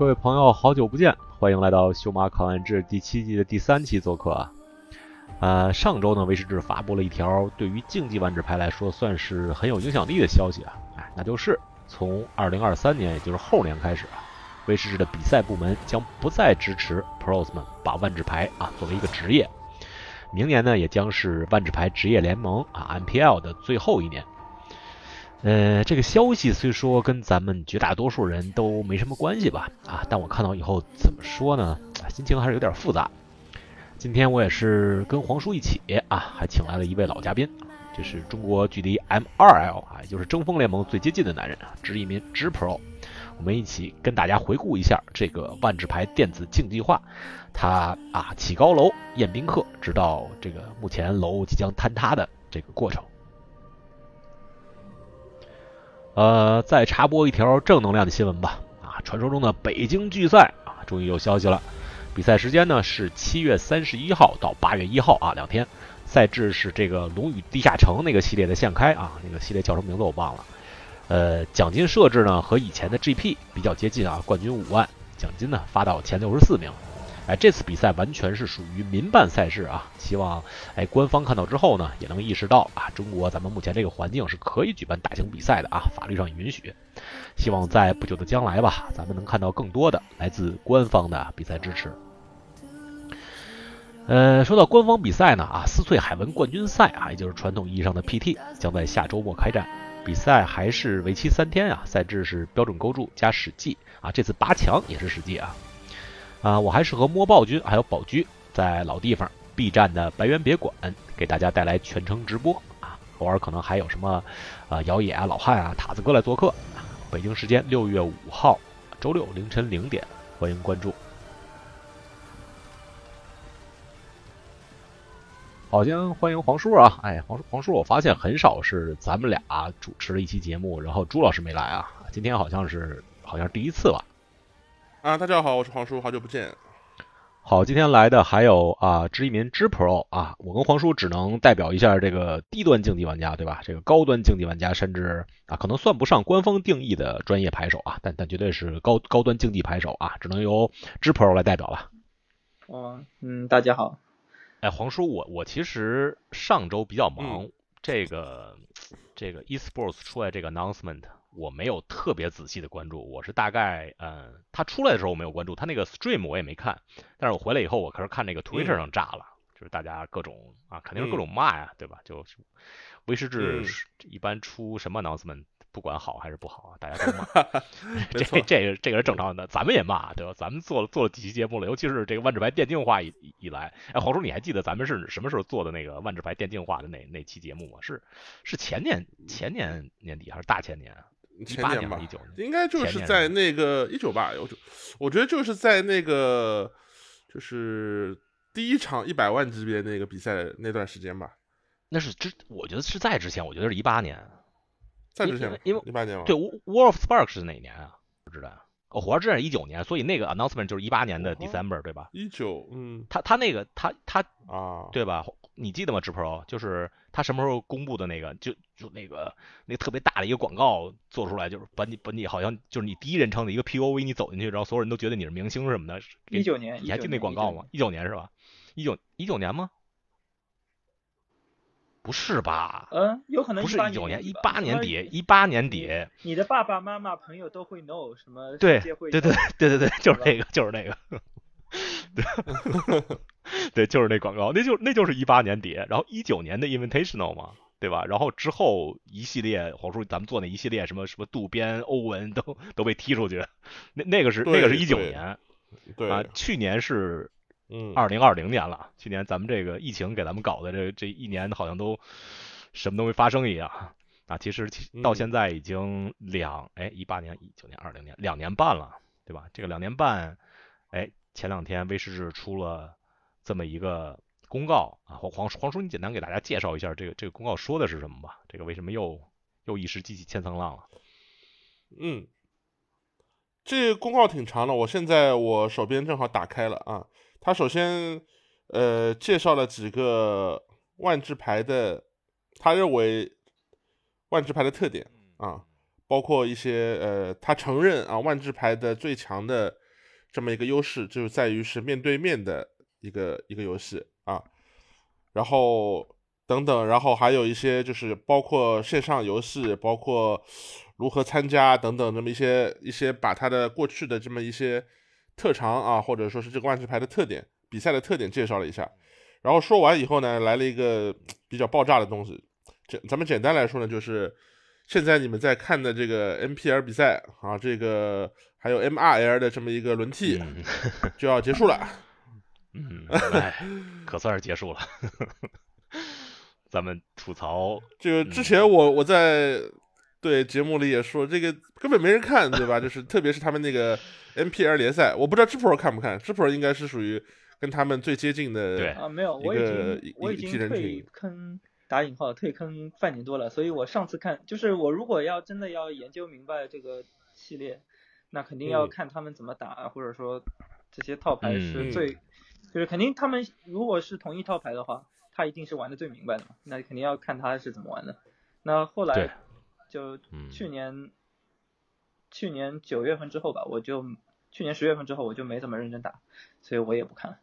各位朋友，好久不见，欢迎来到《修马考完志》第七季的第三期做客啊。呃，上周呢，威士忌发布了一条对于竞技万智牌来说算是很有影响力的消息啊，哎，那就是从二零二三年，也就是后年开始啊，威士忌的比赛部门将不再支持 pros 们把万智牌啊作为一个职业。明年呢，也将是万智牌职业联盟啊 MPL 的最后一年。呃，这个消息虽说跟咱们绝大多数人都没什么关系吧，啊，但我看到以后怎么说呢？心情还是有点复杂。今天我也是跟黄叔一起啊，还请来了一位老嘉宾，这是中国距离 M2L 啊，也就是争锋联盟最接近的男人啊，知一民直 Pro。我们一起跟大家回顾一下这个万智牌电子竞技化，它啊起高楼宴宾客，直到这个目前楼即将坍塌的这个过程。呃，再插播一条正能量的新闻吧。啊，传说中的北京巨赛啊，终于有消息了。比赛时间呢是七月三十一号到八月一号啊，两天。赛制是这个《龙与地下城》那个系列的现开啊，那个系列叫什么名字我忘了。呃，奖金设置呢和以前的 GP 比较接近啊，冠军五万，奖金呢发到前六十四名。哎，这次比赛完全是属于民办赛事啊！希望哎官方看到之后呢，也能意识到啊，中国咱们目前这个环境是可以举办大型比赛的啊，法律上允许。希望在不久的将来吧，咱们能看到更多的来自官方的比赛支持。呃，说到官方比赛呢啊，斯翠海文冠军赛啊，也就是传统意义上的 PT，将在下周末开战。比赛还是为期三天啊，赛制是标准勾住加史记啊，这次八强也是史记啊。啊，我还是和摸豹君还有宝驹在老地方 B 站的白猿别馆给大家带来全程直播啊，偶尔可能还有什么啊姚野啊老汉啊塔子哥来做客。北京时间六月五号周六凌晨零点，欢迎关注。好，先欢迎黄叔啊！哎，黄叔，黄叔，我发现很少是咱们俩主持了一期节目，然后朱老师没来啊，今天好像是好像第一次吧。啊，大家好，我是黄叔，好久不见。好，今天来的还有啊，知一民知 Pro 啊，我跟黄叔只能代表一下这个低端竞技玩家，对吧？这个高端竞技玩家，甚至啊，可能算不上官方定义的专业牌手啊，但但绝对是高高端竞技牌手啊，只能由知 Pro 来代表了。哦，嗯，大家好。哎，黄叔，我我其实上周比较忙，这个这个 eSports 出来这个 announcement。我没有特别仔细的关注，我是大概，嗯，他出来的时候我没有关注，他那个 stream 我也没看，但是我回来以后，我可是看那个 Twitter 上炸了，就是大家各种啊，肯定是各种骂呀，对吧？就威士忌一般出什么 announcement，不管好还是不好，大家都骂，这这个这个是正常的，咱们也骂，对吧？咱们做了做了几期节目了，尤其是这个万智牌电竞化以以来，哎，黄叔你还记得咱们是什么时候做的那个万智牌电竞化的那那期节目吗？是是前年前年年底还是大前年？前年吧，一九应该就是在那个一九吧，我就我觉得就是在那个就是第一场一百万级别那个比赛那段时间吧。那是之，我觉得是在之前，我觉得是一八年，在之前，因为一八年对，War of Sparks 是哪年啊？不知道。哦，火花之战一九年，所以那个 announcement 就是一八年的 December 对吧？一九，嗯，他他那个他他啊，对吧？你记得吗？直 Pro 就是他什么时候公布的那个？就就那个那特别大的一个广告做出来，就是把你把你好像就是你第一人称的一个 POV，你走进去，然后所有人都觉得你是明星什么的。一九年，你还记得那广告吗？一九年是吧？一九一九年吗？不是吧？嗯，有可能不是一九年，一八年底，一八年底。你的爸爸妈妈朋友都会 know 什么？对对对对对对，就是那个，就是那个。对，对，就是那广告，那就那就是一八年底，然后一九年的 Invitational 嘛，对吧？然后之后一系列黄叔咱们做那一系列什么什么渡边、欧文都都被踢出去，那那个是那个是一九年，对啊，去年是。嗯，二零二零年了，去年咱们这个疫情给咱们搞的这这一年好像都什么都没发生一样啊！其实到现在已经两哎一八年、一九年、二零年两年半了，对吧？这个两年半，哎，前两天威士忌出了这么一个公告啊，黄黄黄叔，你简单给大家介绍一下这个这个公告说的是什么吧？这个为什么又又一时激起千层浪了？嗯，这个公告挺长的，我现在我手边正好打开了啊。他首先，呃，介绍了几个万智牌的，他认为万智牌的特点啊，包括一些呃，他承认啊，万智牌的最强的这么一个优势，就在于是面对面的一个一个游戏啊，然后等等，然后还有一些就是包括线上游戏，包括如何参加等等这么一些一些把他的过去的这么一些特长啊，或者说是这个万智牌的特点、比赛的特点介绍了一下。然后说完以后呢，来了一个 比较爆炸的东西，简咱们简单来说呢，就是现在你们在看的这个 NPL 比赛啊，这个还有 MRL 的这么一个轮替嗯就要结束了。嗯，哎，可算是结束了。咱们吐槽，这个之前我我在对节目里也说，这个根本没人看，对吧？就是特别是他们那个 NPL 联赛，我不知道 G Pro 看不看，G Pro 应该是属于跟他们最接近的。对啊，没有，我已经我已经退坑打引号退坑半年多了，所以我上次看就是我如果要真的要研究明白这个系列，那肯定要嗯看他们怎么打，或者说这些套牌是嗯最，就是肯定他们如果是同一套牌的话，他一定是玩的最明白的嘛，那肯定要看他是怎么玩的。那后对来就嗯去年、去年九月份之后吧，我就去年十月份之后我就没怎么认真打，所以我也不看了。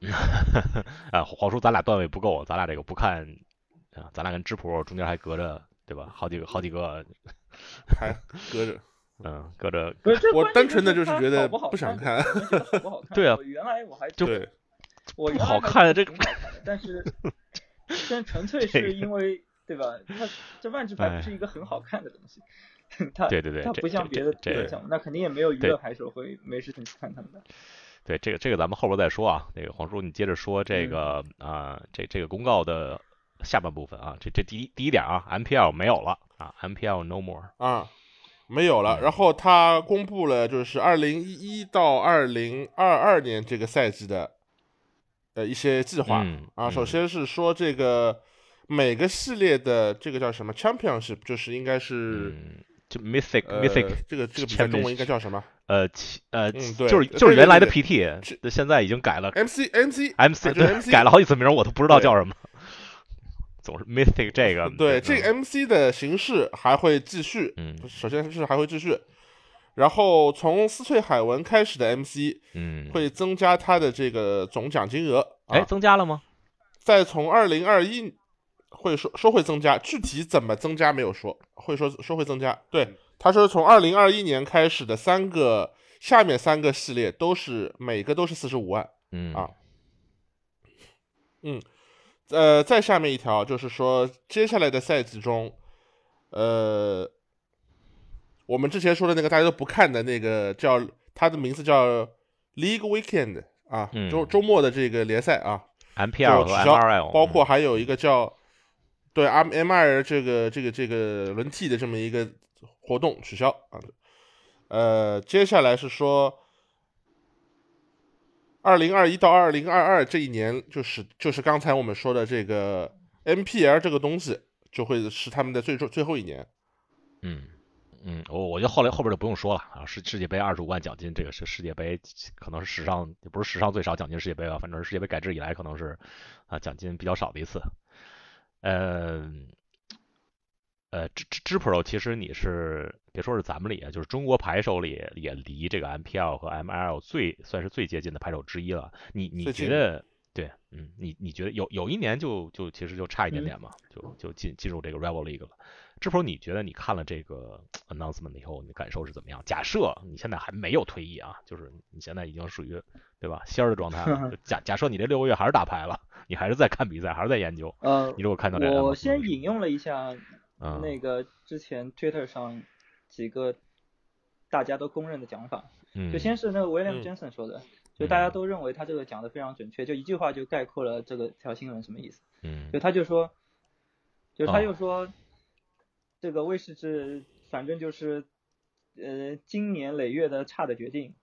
啊，黄叔，咱俩段位不够，咱俩这个不看啊，咱俩跟知谱中间还隔着，对吧？好几个好几个，还隔着。嗯，隔着，不是，这我单纯的就是觉得好不好不想看，不好 看？对啊我原来我还就，我不好看的这挺好看的，但是但纯粹 是因为对吧？它这万智牌不是一个很好看的东西，它哎对对对它不像别的这别的项目，那肯定也没有娱乐牌手会没事情去看他们的。对这个这个咱们后边再说啊。那个黄叔，你接着说嗯这个啊、这这个公告的下半部分啊，这这第一第一点啊，MPL 没有了啊，MPL no more。啊，没有了。嗯然后他公布了，就是二零一一到二零二二年这个赛季的呃一些计划、嗯啊。嗯首先是说这个每个系列的这个叫什么 Championship，就是应该是、嗯，就 Mythic 呃 Mythic 这个这个比赛中文应该叫什么呃其呃嗯对就是就是原来的 PT，这现在已经改了 MC MC MC，、啊、对，MC 改了好几次名儿，我都不知道叫什么。总是 Mythic 这个对，这嗯个 MC 的形式还会继续。嗯首先是还会继续，然后从斯翠海文开始的 MC 嗯，会增加它的这个总奖金额。哎啊增加了吗？再从二零二一会说说会增加，具体怎么增加没有说，会说说会增加。对，他说从二零二一年开始的三个下面三个系列都是每个都是四十五万。嗯啊呃，再下面一条就是说，接下来的赛季中，呃，我们之前说的那个大家都不看的那个叫他的名字叫 League Weekend 啊，嗯周周末的这个联赛啊，，MPL 和就取消 MRL，包括嗯还有一个叫对 M M R 这个这个这个轮替的这么一个活动取消啊。呃，接下来是说，二零二一到二零二二这一年，就是就是刚才我们说的这个 M P L 这个东西，就会是他们的最终最后一年。嗯嗯，我我觉得后来后边就不用说了啊，世世界杯二十五万奖金，这个是世界杯可能是史上也不是史上最少奖金世界杯吧，反正是世界杯改制以来可能是啊奖金比较少的一次。呃呃，支支支 Pro 其实你是别说是咱们里啊，就是中国牌手里也离这个 MPL 和 ML 最算是最接近的牌手之一了。你你觉得？对，嗯，你你觉得有有一年就就其实就差一点嗯点嘛，就就进进入这个 Rival League 了。知 Pro，你觉得你看了这个 announcement 以后，你的感受是怎么样？假设你现在还没有退役啊，就是你现在已经属于对吧仙儿的状态了。假假设你这六个月还是打牌了，你还是在看比赛，还是在研究。呃你，如果看到这个，我先引用了一下嗯那个之前 Twitter 上几个大家都公认的讲法，嗯，就先是那个 William 嗯 Jensen 说的，就大家都认为他这个讲的非常准确，就一句话就概括了这个条新闻什么意思。嗯就他就说，就他哦又说，这个卫视制反正就是，呃，经年累月的差的决定，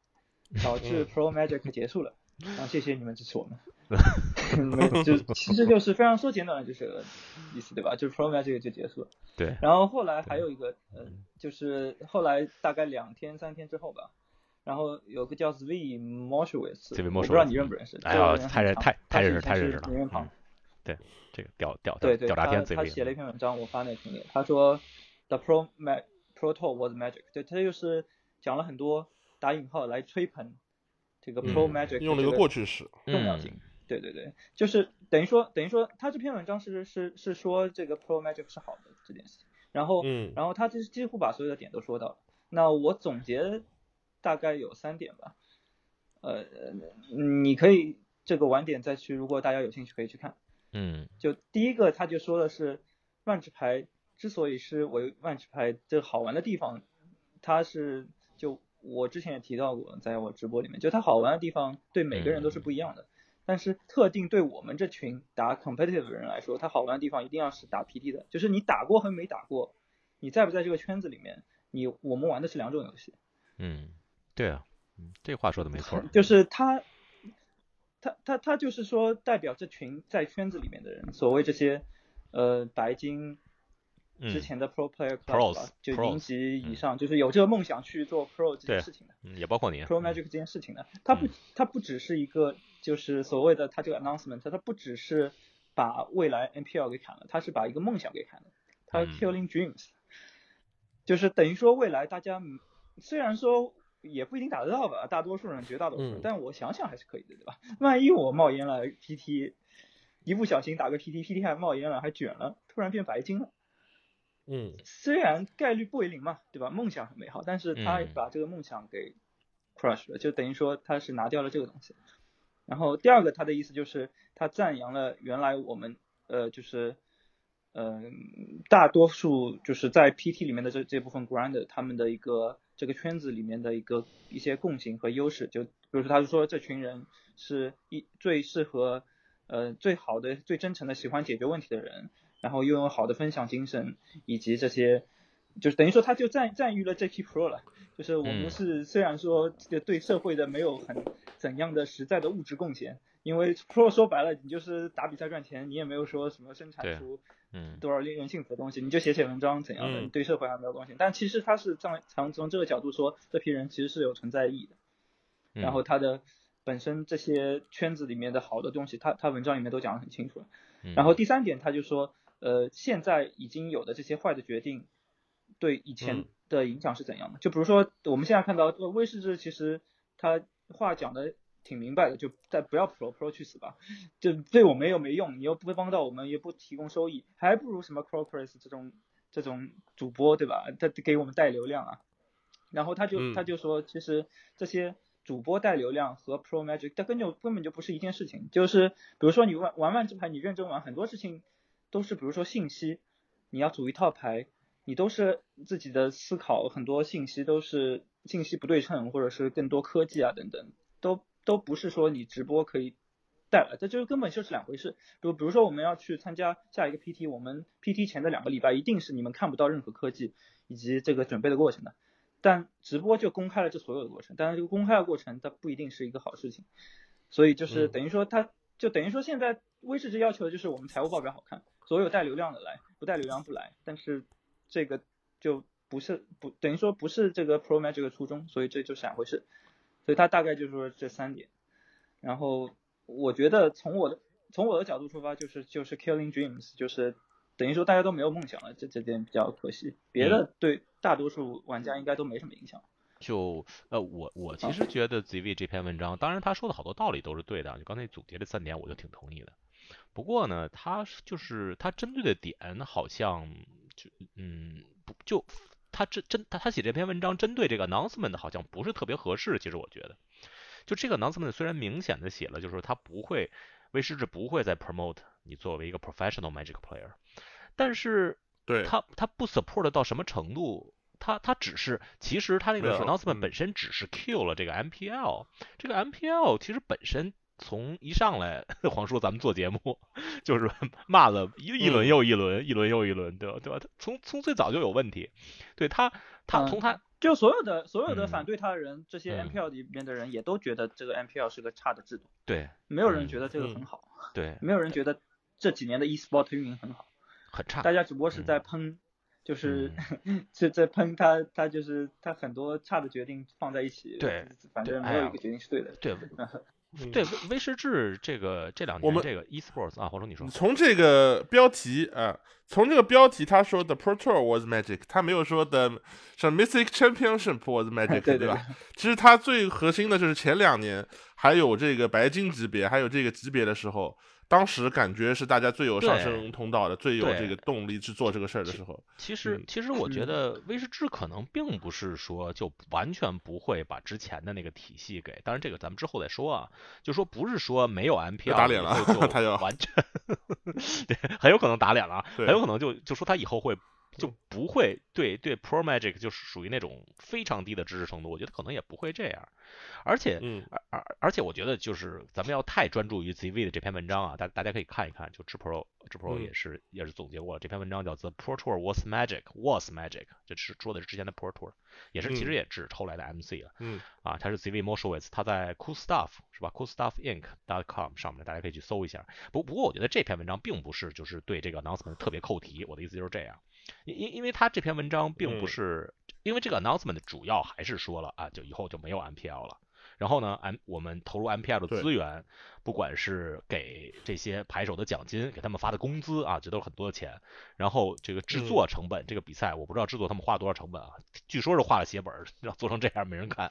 导致嗯 Pro Magic 结束了。啊，谢谢你们支持我们。没就其实就是非常说简短的，就是意思，对吧？就是 Pro Magic 就结束了。对，然后后来还有一个，呃，就是后来大概两天三天之后吧，然后有个叫 Zvi 我不知道你认不认识？哎呀太太太认识太认识了对，这个屌屌对对，他屌炸天，他写了一篇文章，我发那个群里，他说 The Pro Mag Pro Tour was magic，对他就是讲了很多打引号来吹捧这个 Pro 嗯 Magic 用了一个过去式，重要性。对对对，就是等于说等于说他这篇文章是是是说这个 Pro Magic 是好的这件事情，然后嗯然后他几几乎把所有的点都说到了。那我总结大概有三点吧，呃，你可以这个晚点再去，如果大家有兴趣可以去看。嗯就第一个，他就说的是万智牌之所以是为万智牌这好玩的地方，它是就我之前也提到过，在我直播里面，就它好玩的地方对每个人都是不一样的。但是特定对我们这群打 competitive 的人来说，它好玩的地方一定要是打 PT 的，就是你打过和没打过，你在不在这个圈子里面，你我们玩的是两种游戏。嗯，对啊，嗯，这话说的没错。就是他，他他他就是说代表这群在圈子里面的人，所谓这些呃白金之嗯前的 Pro Player 吧，就零级以嗯。上，就是有这个梦想去做 Pro 这件事情的嗯，也包括你。Pro 嗯。Magic 这件事情的，它不它不只是一个就是所谓的它这个 announcement，它不只是把未来 NPL 给砍了，它是把一个梦想给砍了，它嗯。killing dreams，就是等于说未来大家嗯虽然说也不一定打得到吧，大多数人绝大多数人，嗯但我想想还是可以的，对吧？万一我冒烟了，PT 一不小心打个 PT，PT 还冒烟了，还卷了，突然变白金了。嗯虽然概率不为零嘛，对吧？梦想很美好，但是他嗯把这个梦想给 crush 了，就等于说他是拿掉了这个东西。然后第二个他的意思就是他赞扬了原来我们呃就是嗯、大多数就是在 PT 里面的这这部分 grander 他们的一个这个圈子里面的一个一些共性和优势，就比如说他就说这群人是一最适合呃最好的最真诚的喜欢解决问题的人，然后拥有好的分享精神，以及这些，就是等于说他就赞赞誉了这批 Pro 了。就是我们嗯。是虽然说这个对社会的没有很怎样的实在的物质贡献，因为 Pro 说白了你就是打比赛赚钱，你也没有说什么生产出嗯多少令人幸福的东西，你就写写文章怎样的，嗯你对社会还没有贡献。但其实他是从从从这个角度说，这批人其实是有存在意义的。嗯然后他的本身这些圈子里面的好的东西，他他文章里面都讲得很清楚了。嗯然后第三点，他就说，呃，现在已经有的这些坏的决定，对以前嗯的影响是怎样的？就比如说我们现在看到呃威士忌，其实他话讲的挺明白的，就再不要 Pro Pro 去死吧，就对我们又没用，你又不会帮到我们，也不提供收益，还不如什么 Crocus 这种这种主播对吧？他给我们带流量啊。然后他就嗯他就说，其实这些主播带流量和 Pro Magic 它根本就根本就不是一件事情。就是比如说你玩玩万智牌，你认真玩，很多事情都是比如说信息，你要组一套牌，你都是自己的思考，很多信息都是信息不对称，或者是更多科技啊等等，都都不是说你直播可以带来，这就是根本就是两回事。比如比如说我们要去参加下一个 PT，我们 PT 前的两个礼拜一定是你们看不到任何科技以及这个准备的过程的。但直播就公开了这所有的过程，但是这个公开的过程它不一定是一个好事情，所以就是嗯等于说它就等于说现在威士忌要求的就是我们财务报表好看，所有带流量的来，不带流量不来，但是这个就不是不等于说不是这个 Pro Magic 的初衷，所以这就是两回事，所以它大概就是说这三点，然后我觉得从我的从我的角度出发，就是就是 Killing Dreams，就是等于说大家都没有梦想了，这这点比较可惜。别的对大多数玩家应该都没什么影响。就呃，我我其实觉得 ZV 这篇文章，当然他说的好多道理都是对的，就刚才总结这三点，我就挺同意的。不过呢，他就是他针对的点好像就嗯不就他针针他他写这篇文章针对这个 announcement 好像不是特别合适。其实我觉得，就这个 announcement 虽然明显的写了，就是他不会威士忌不会再 promote 你作为一个 professional Magic player，但是对，他他不 support 到什么程度？他他只是，其实他那个 announcement 嗯本身只是 kill 了这个 MPL，这个 MPL 其实本身从一上来，黄叔咱们做节目 就是骂了一一轮嗯又一轮，一轮又一轮，对吧？对吧？他从从最早就有问题，对他他嗯从他就所有的所有的嗯反对他的人，这些嗯 MPL 里面的人也都觉得这个 NPL 是个差的制度，对没有人嗯觉得这个嗯很好，对没有人觉得这几年的 eSport 运营很好，很差，大家只不过是在嗯喷，就是 是在喷他，他就是他很多差的决定放在一起，对反正没有一个决定是对的。对嗯对威威士治这个这两我们年这个 esports 啊，黄总你说，从这个标题啊，从这个标题他说的 Pro Tour was magic，他没有说的什么 Mythic Championship was magic，对对吧？其实它最核心的就是前两年还有这个白金级别，还有这个级别的时候，当时感觉是大家最有上升通道的，最有这个动力去做这个事儿的时候。其实嗯其实我觉嗯得威士治可能并不是说就完全不会把之前的那个体系给，当然这个咱们之后再说啊，就说不是说没有 MPL 打脸了就完全，对，很有可能打脸了啊，很有可能就就说他以后会就不会对对 Pro Magic 就是属于那种非常低的知识程度，我觉得可能也不会这样，而且嗯。而而而且我觉得就是咱们要太专注于 ZV 的这篇文章啊，大大家可以看一看，就 G Pro G Pro 嗯。也是、也是总结过了这篇文章叫 The Pro Tour Was Magic Was Magic，这是说的是之前的 Pro Tour，也是其实嗯也只后来的 MC 了。嗯啊，他是 ZV Moshowitz，他在 Cool Stuff 是吧？Cool Stuff Inc.com 上面，大家可以去搜一下。不不过我觉得这篇文章并不是就是对这个 announcement 特别扣题，我的意思就是这样，因因因为他这篇文章并不嗯是，因为这个 announcement 主要还是说了啊，就以后就没有 MPL 了。然后呢，M 我们投入 MPL 的资源，不管是给这些牌手的奖金，给他们发的工资啊，这都是很多的钱。然后这个制嗯作成本，这个比赛我不知道制作他们花了多少成本啊，据说是画了血本儿，要做成这样没人看。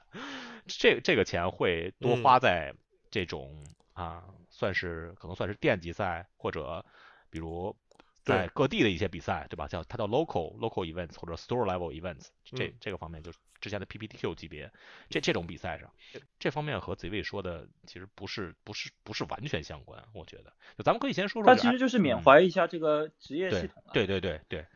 这这个钱会多嗯花在这种、啊，算是可能算是店级赛或者比如在各地的一些比赛，对吧？叫它叫 local local events 或者 store level events，这嗯这个方面就是之前的 PPTQ 级别，这这种比赛上，这方面和 ZV 说的其实不是不是不是完全相关，我觉得。就咱们可以先说说它这个其实就是缅嗯怀一下这个职业系对统了。对对对对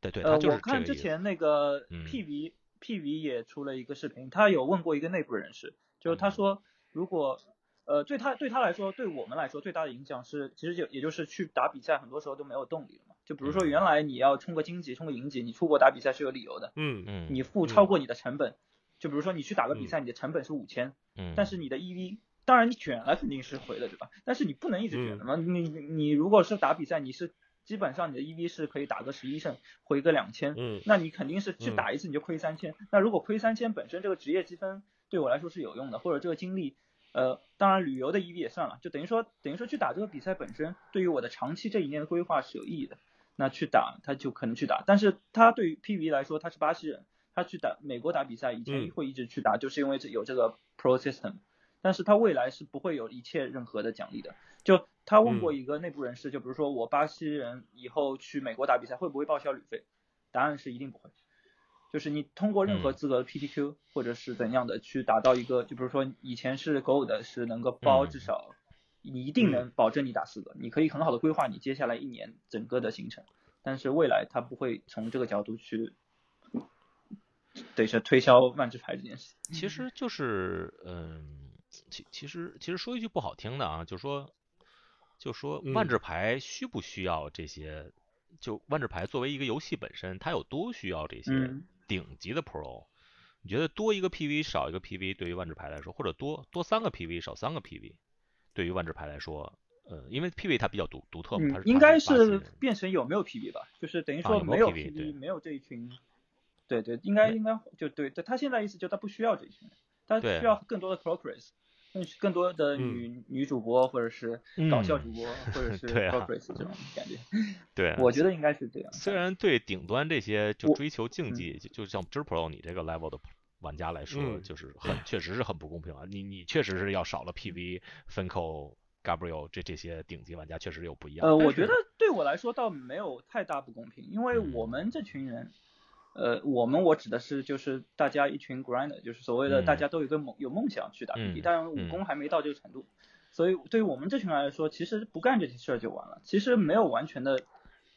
对对，呃，它就是我看之前那个嗯 PV、PV 也出了一个视频，他有问过一个内部人士，就是他嗯说，如果呃对他对他来说，对我们来说最大的影响是，其实就也就是去打比赛，很多时候都没有动力了嘛。就比如说嗯原来你要冲个金级、冲个银级，你出国打比赛是有理由的，嗯嗯你付超过你的成本，就比如说你去打个比嗯赛，你的成本是五千，嗯，但是你的 EV，当然你卷了肯定是回的，对吧？但是你不能一直卷嗯的嘛。你你如果是打比赛，你是基本上你的 EV 是可以打个十一胜，回个两千，嗯那你肯定是去嗯打一次你就亏三千。那如果亏三千，本身这个职业积分对我来说是有用的，或者这个经历，呃，当然旅游的 EV 也算了，就等于说等于说去打这个比赛本身对于我的长期这一年的规划是有意义的。那去打他就可能去打，但是他对于 PV 来说他是巴西人，他去打美国打比赛以前嗯会一直去打，就是因为这有这个 Pro System。但是他未来是不会有一切任何的奖励的。就他问过一个内部人士，就比如说我巴西人以后去美国打比赛会不会报销旅费？答案是一定不会。就是你通过任何嗯资格的 PTQ 或者是怎样的去达到一个，就比如说以前是 Gold 是能够包嗯至少，你一定能保证你打四个，你可以很好的规划你接下来一年整个的行程。但是未来他不会从这个角度去，对是推销万智牌这件事。其实就是，嗯，其其实其实说一句不好听的啊，就说就说万嗯智牌需不需要这些？就万智牌作为一个游戏本身，它有多需要这些嗯顶级的 Pro？你觉得多一个 PV 少一个 PV 对于万智牌来说，或者多多三个 PV 少三个 PV 对于万智牌来说，呃，因为 PV 它比较独独特嘛，它嗯，是应该是变成有没有 PV 吧，就是等于说没有有 PV 没有这一群。对对，应该应该就对对，他现在意思就他不需要这一群人，他需要更多的 progress。更更多的嗯女、女主播或者是搞笑嗯主播、或者是对啊 Procris 这种感觉，对，我觉得应该是这样。虽然对顶端这些就追求竞嗯技，就就像 j Pro 你这个 level 的玩家来说，嗯。就是很确实是很不公平啊！你你确实是要少了 PV、Finco、Gabriel 这这些顶级玩家，确实有不一样。呃，我觉得。对我来说倒没有太大不公平，因为嗯。我们这群人，呃，我们我指的是就是大家一群 grinder，就是所谓的嗯。大家都有个梦有梦想去打嗯 PB，、但武嗯。功还没到这个程度，所以对于我们这群人来说，其实不干这些事儿就完了，其实没有完全的，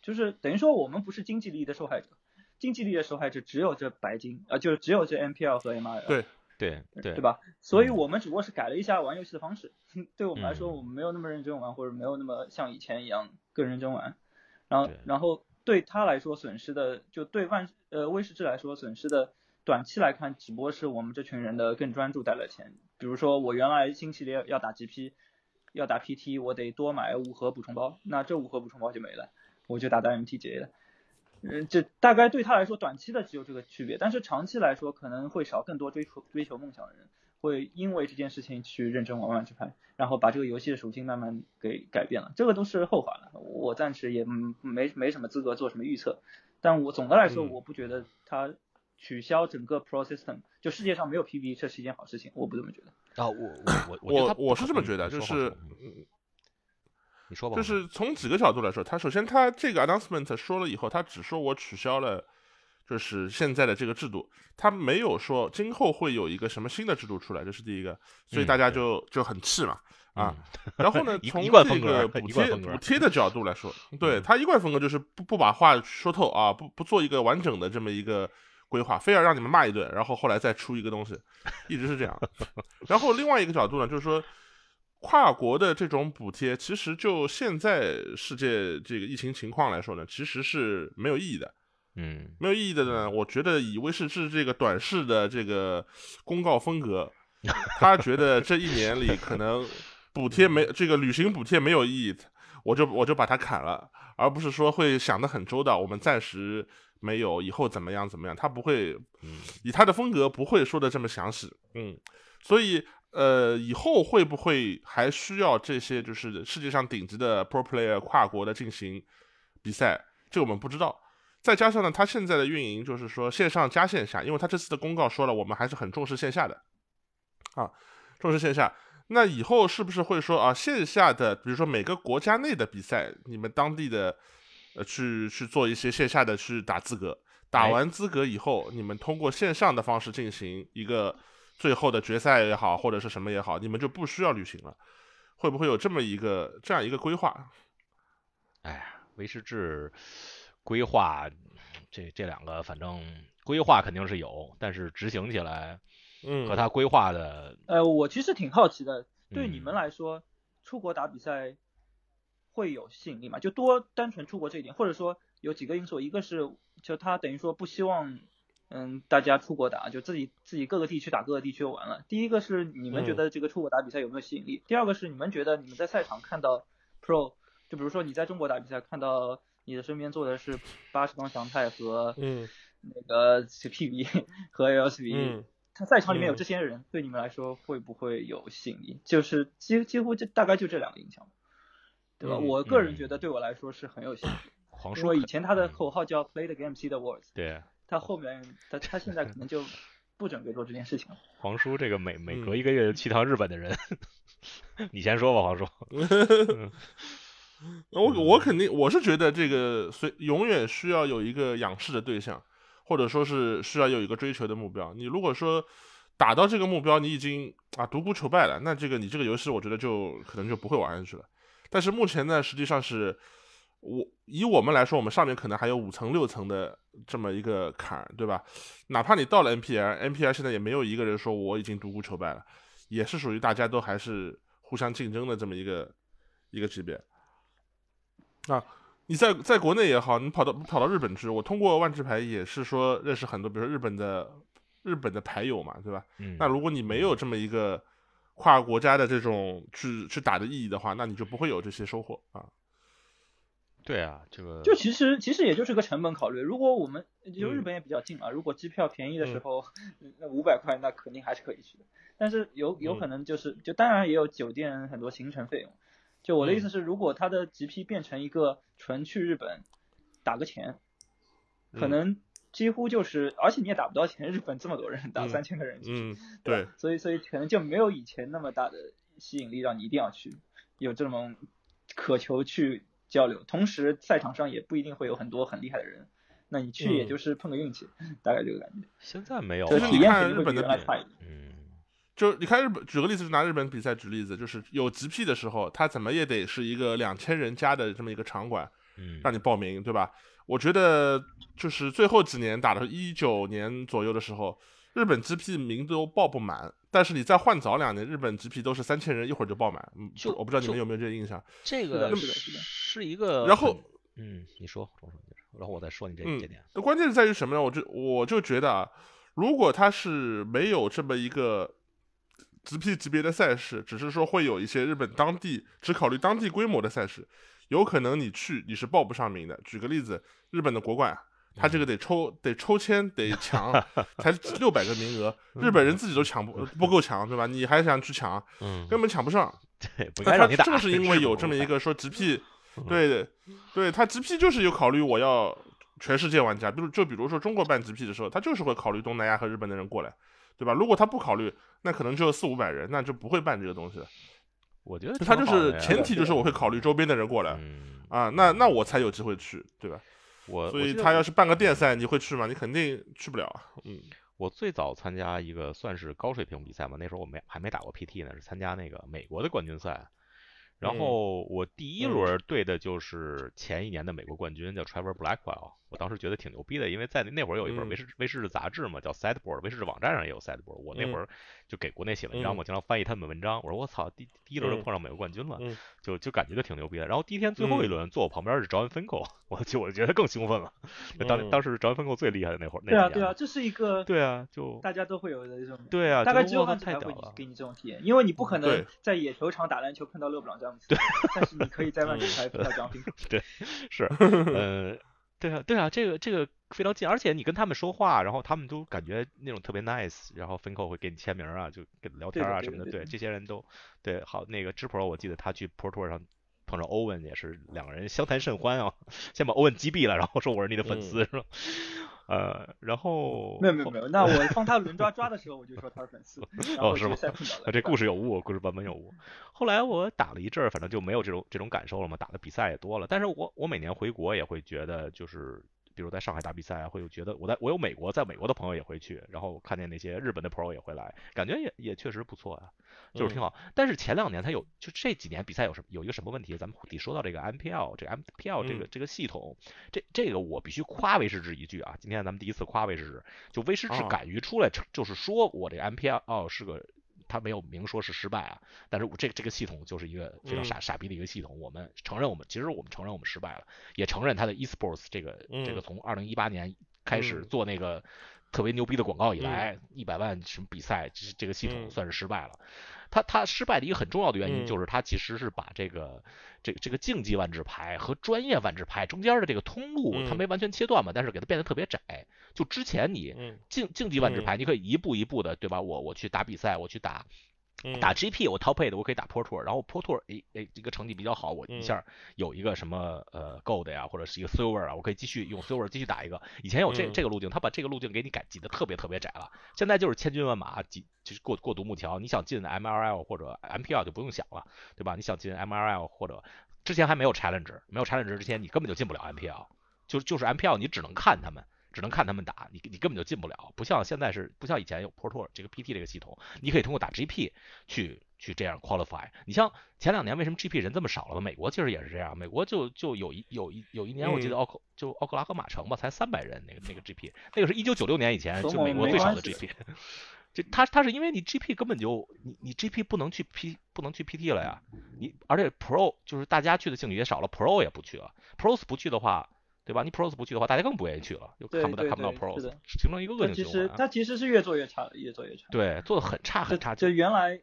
就是等于说我们不是经济利益的受害者，经济利益的受害者只有这白金，呃，就是只有这 MPL 和 MRL，对对对对？吧？所以嗯我们只不过是改了一下玩游戏的方式，对我们来说，嗯我们没有那么认真玩，或者没有那么像以前一样更认真玩。然后，然后对他来说损失的，就对万呃威士治来说损失的，短期来看，只不过是我们这群人的更专注带来钱。比如说我原来新系列要打 GP，要打 PT，我得多买五盒补充包，那这五盒补充包就没了，我就打到 MTJ 了。嗯，这大概对他来说，短期的只有这个区别，但是长期来说可能会少更多追求追求梦想的人，会因为这件事情去认真玩万智牌，然后把这个游戏的属性慢慢给改变了，这个都是后话了，我暂时也没没什么资格做什么预测，但我总的来说，我不觉得他取消整个 Pro System，就世界上没有 PB 这是一件好事情，我不这么觉得。啊，我我我我是这么觉得，就是。你说吧，就是从几个角度来说，他首先他这个 announcement 说了以后，他只说我取消了，就是现在的这个制度，他没有说今后会有一个什么新的制度出来，这是第一个，所以大家就就很气嘛，啊，然后呢，从这个补贴补贴的角度来说，对他一贯风格就是不不把话说透啊，不不做一个完整的这么一个规划，非要让你们骂一顿，然后后来再出一个东西，一直是这样。然后另外一个角度呢，就是说。跨国的这种补贴，其实就现在世界这个疫情情况来说呢，其实是没有意义的。嗯，没有意义的呢，我觉得以威士治这个短视的这个公告风格，他觉得这一年里可能补贴没这个旅行补贴没有意义，我就我就把它砍了，而不是说会想得很周到，我们暂时没有，以后怎么样怎么样，他不会，以他的风格不会说的这么详细。嗯，所以。呃，以后会不会还需要这些就是世界上顶级的 pro player 跨国的进行比赛？这个我们不知道。再加上呢，他现在的运营就是说线上加线下，因为他这次的公告说了，我们还是很重视线下的啊，重视线下。那以后是不是会说啊，线下的比如说每个国家内的比赛，你们当地的呃去去做一些线下的去打资格，打完资格以后，你们通过线上的方式进行一个。最后的决赛也好，或者是什么也好，你们就不需要旅行了，会不会有这么一个这样一个规划？哎呀，威士治规划这这两个，反正规划肯定是有，但是执行起来，嗯，和他规划的，呃，我其实挺好奇的，对你们来说，出国打比赛会有吸引力吗？就多单纯出国这一点，或者说有几个因素，一个是就他等于说不希望。嗯，大家出国打就自己自己各个地区打各个地区就完了。第一个是你们觉得这个出国打比赛有没有吸引力？第二个是你们觉得你们在赛场看到 Pro，就比如说你在中国打比赛看到你的身边坐的是八十方祥太和嗯那个 CPB 和 LSV，他赛场里面有这些人，对你们来说会不会有吸引力？就是几几乎就大概就这两个影响，对吧？我个人觉得对我来说是很有兴趣，因为以前他的口号叫 Play the game, see the words。对。他后面，他他现在可能就不准备做这件事情了。黄叔，这个每每隔一个月就去趟日本的人，你先说吧，黄叔。我我肯定我是觉得这个，随永远需要有一个仰视的对象，或者说是需要有一个追求的目标。你如果说打到这个目标，你已经啊独孤求败了，那这个你这个游戏，我觉得就可能就不会玩下去了。但是目前呢，实际上是。我以我们来说，我们上面可能还有五层六层的这么一个坎，对吧？哪怕你到了 NPL，NPL 现在也没有一个人说我已经独孤求败了，也是属于大家都还是互相竞争的这么一个一个级别。啊，你在在国内也好，你跑到跑到日本去，我通过万智牌也是说认识很多，比如说日本的日本的牌友嘛，对吧？嗯。那如果你没有这么一个跨国家的这种去去打的意义的话，那你就不会有这些收获啊。对啊，这个就其实其实也就是个成本考虑。如果我们就日本也比较近啊，如果机票便宜的时候，那五百块那肯定还是可以去的。但是有有可能就是就当然也有酒店很多行程费用。就我的意思是，如果它的 GP 变成一个纯去日本打个钱，可能几乎就是，而且你也打不到钱。日本这么多人打三千个人，嗯，对，所以所以可能就没有以前那么大的吸引力，让你一定要去有这种渴求去。交流，同时赛场上也不一定会有很多很厉害的人，那你去也就是碰个运气，大概这个感觉。现在没有，就是你看日本的比赛，嗯，就你看日本，举个例子，就拿日本比赛举例子，就是有 GP 的时候，他怎么也得是一个两千人加的这么一个场馆，嗯，让你报名，对吧？我觉得就是最后几年打的一九年左右的时候。日本 GP 名都报不满，但是你再换早两年，日本 GP 都是三千人，一会儿就爆满。嗯，我不知道你们有没有这个印象。这个是，是的，是一个。然后，嗯，你说，然后我再说你这这点。那关键是在于什么呢？我就我就觉得啊，如果他是没有这么一个 GP 级别的赛事，只是说会有一些日本当地只考虑当地规模的赛事，有可能你去你是报不上名的。举个例子，日本的国馆，他这个得抽得抽签得抢，才六百个名额，日本人自己都抢不不够抢，对吧？你还想去抢，嗯，根本抢不上。对，不该让你打。正是因为有这么一个说 GP，对对对，他 GP 就是有考虑我要全世界玩家，比如就比如说中国办 GP 的时候，他就是会考虑东南亚和日本的人过来，对吧？如果他不考虑，那可能只有四五百人，那就不会办这个东西了。我觉得他就是前提就是我会考虑周边的人过来，啊，那那我才有机会去，对吧？我所以他要是办个电赛，你会去吗？你肯定去不了啊。嗯，我最早参加一个算是高水平比赛嘛，那时候我没还没打过 PT 呢，是参加那个美国的冠军赛。然后我第一轮对的就是前一年的美国冠军，叫 Trevor Blackwell。我当时觉得挺牛逼的，因为在那会儿有一本威士威士忌杂志嘛，叫 Sideboard，威士忌网站上也有 Sideboard。我那会儿就给国内写文章，我经常翻译他们的文章。我说我操，第第一轮就碰上美国冠军了，就就感觉就挺牛逼的。然后第一天最后一轮坐我旁边是 John Finkel，我就我觉得更兴奋了。当当时 John Finkel 最厉害的那会儿，对啊对啊，这是一个。对啊，就大家都会有的这种对啊，大概只有他才会给你这种体验，因为你不可能在野球场打篮球碰到勒布朗詹姆斯，对，但是你可以在万智牌碰到 John Finkel，对，是，呃。对啊，对啊，这个这个非常近，而且你跟他们说话，然后他们都感觉那种特别 nice，然后 Finko 会给你签名啊，就跟聊天啊什么的。对，这些人都对好。那个 Pro 我记得他去 Pro Tour 上碰上欧文也是两个人相谈甚欢啊，先把 Owen 击毙了，然后说我是你的粉丝是吧？呃，然后没有没有没有，那我帮他轮抓抓的时候我就说他是粉丝。哦，是吗？这故事有误，故事版本有误。后来我打了一阵儿，反正就没有这种这种感受了嘛。打的比赛也多了，但是我我每年回国也会觉得，就是比如在上海打比赛啊，会有觉得我在我有美国在美国的朋友也会去，然后看见那些日本的 pro 也会来，感觉也也确实不错啊。就是挺好，但是前两年他有，就这几年比赛有什么有一个什么问题？咱们得说到这个 MPL，这个 MPL 这个这个系统，这这个我必须夸威士治一句啊！今天咱们第一次夸威士治，就威士治敢于出来，就是说我这 MPL 是个，他没有明说是失败啊，但是我这这个系统就是一个非常傻傻逼的一个系统，我们承认我们其实我们承认我们失败了，也承认他的 eSports 这个这个从二零一八年开始做那个特别牛逼的广告以来，一百万什么比赛，这这个系统算是失败了。他他失败的一个很重要的原因就是他其实是把这个这个这个竞技万智牌和专业万智牌中间的这个通路，他没完全切断嘛，但是给它变得特别窄。就之前你竞竞技万智牌，你可以一步一步的，对吧？我我去打比赛，我去打。打 GP 我 Top Eight 我可以打 Pro Tour，然后 Pro Tour 哎哎这个成绩比较好，我一下有一个什么呃 Gold 呀，或者是一个 Silver 啊，我可以继续用 Silver 继续打一个。以前有这这个路径，他把这个路径给你改挤得特别特别窄了。现在就是千军万马挤，就是过过独木桥。你想进 MRL 或者 MPL 就不用想了，对吧？你想进 MRL 或者之前还没有 Challenge，没有 Challenge 之前你根本就进不了 MPL，就就是 MPL 你只能看他们。只能看他们打，你你根本就进不了。不像现在是，不像以前有 Pro Tour 这个 PT 这个系统，你可以通过打 GP 去去这样 qualify。你像前两年为什么 GP 人这么少了？美国其实也是这样，美国就就有一有一有一年我记得奥克就奥克拉荷马城吧，才三百人那个那个 GP，那个是一九九六年以前就美国最少的 GP。这他他是因为你 GP 根本就你你 GP 不能去 P 不能去 PT 了呀，你而且 Pro 就是大家去的兴趣也少了，Pro 也不去了，Pros 不去的话。对吧？你 pros 不去的话，大家更不愿意去了，就看不到看不到 pros，形成一个恶性循环。其实它其实是越做越差，越做越差。对，做的很差很差。就原来，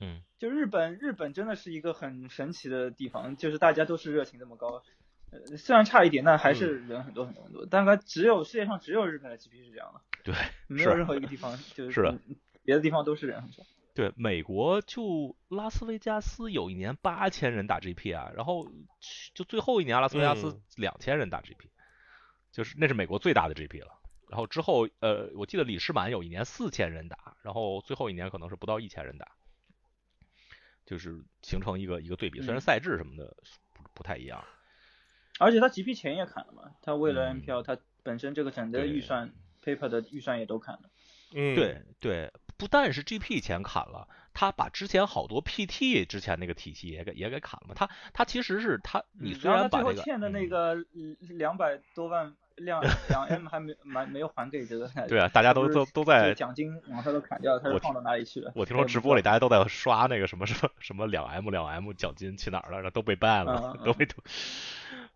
嗯，就日本，日本真的是一个很神奇的地方，就是大家都是热情这么高。呃，虽然差一点，但还是人很多很多很多。大概只有世界上只有日本的 GP 是这样的。对，没有任何一个地方就是别的地方都是人很少。对，美国就拉斯维加斯有一年八千人打 GP 啊，然后就最后一年拉斯维加斯两千人打 GP，就是那是美国最大的 GP 了。然后之后呃，我记得李世满有一年四千人打，然后最后一年可能是不到一千人打，就是形成一个一个对比。虽然赛制什么的不不太一样，而且他 GP 钱也砍了嘛，他为了 NPL，他本身这个整个预算 paper 的预算也都砍了。嗯，对对。不但是 GP 钱砍了，他把之前好多 PT 之前那个体系也给也给砍了嘛。他他其实是他，你虽然把最后欠的那个两百多万两 两 M 还没没没有还给这个。对啊，大家都都都在奖金往上都砍掉，他是放到哪里去了？我听说直播里大家都在刷那个什么什么什么两 M 两 M 奖金去哪儿了？都被 ban 了，都被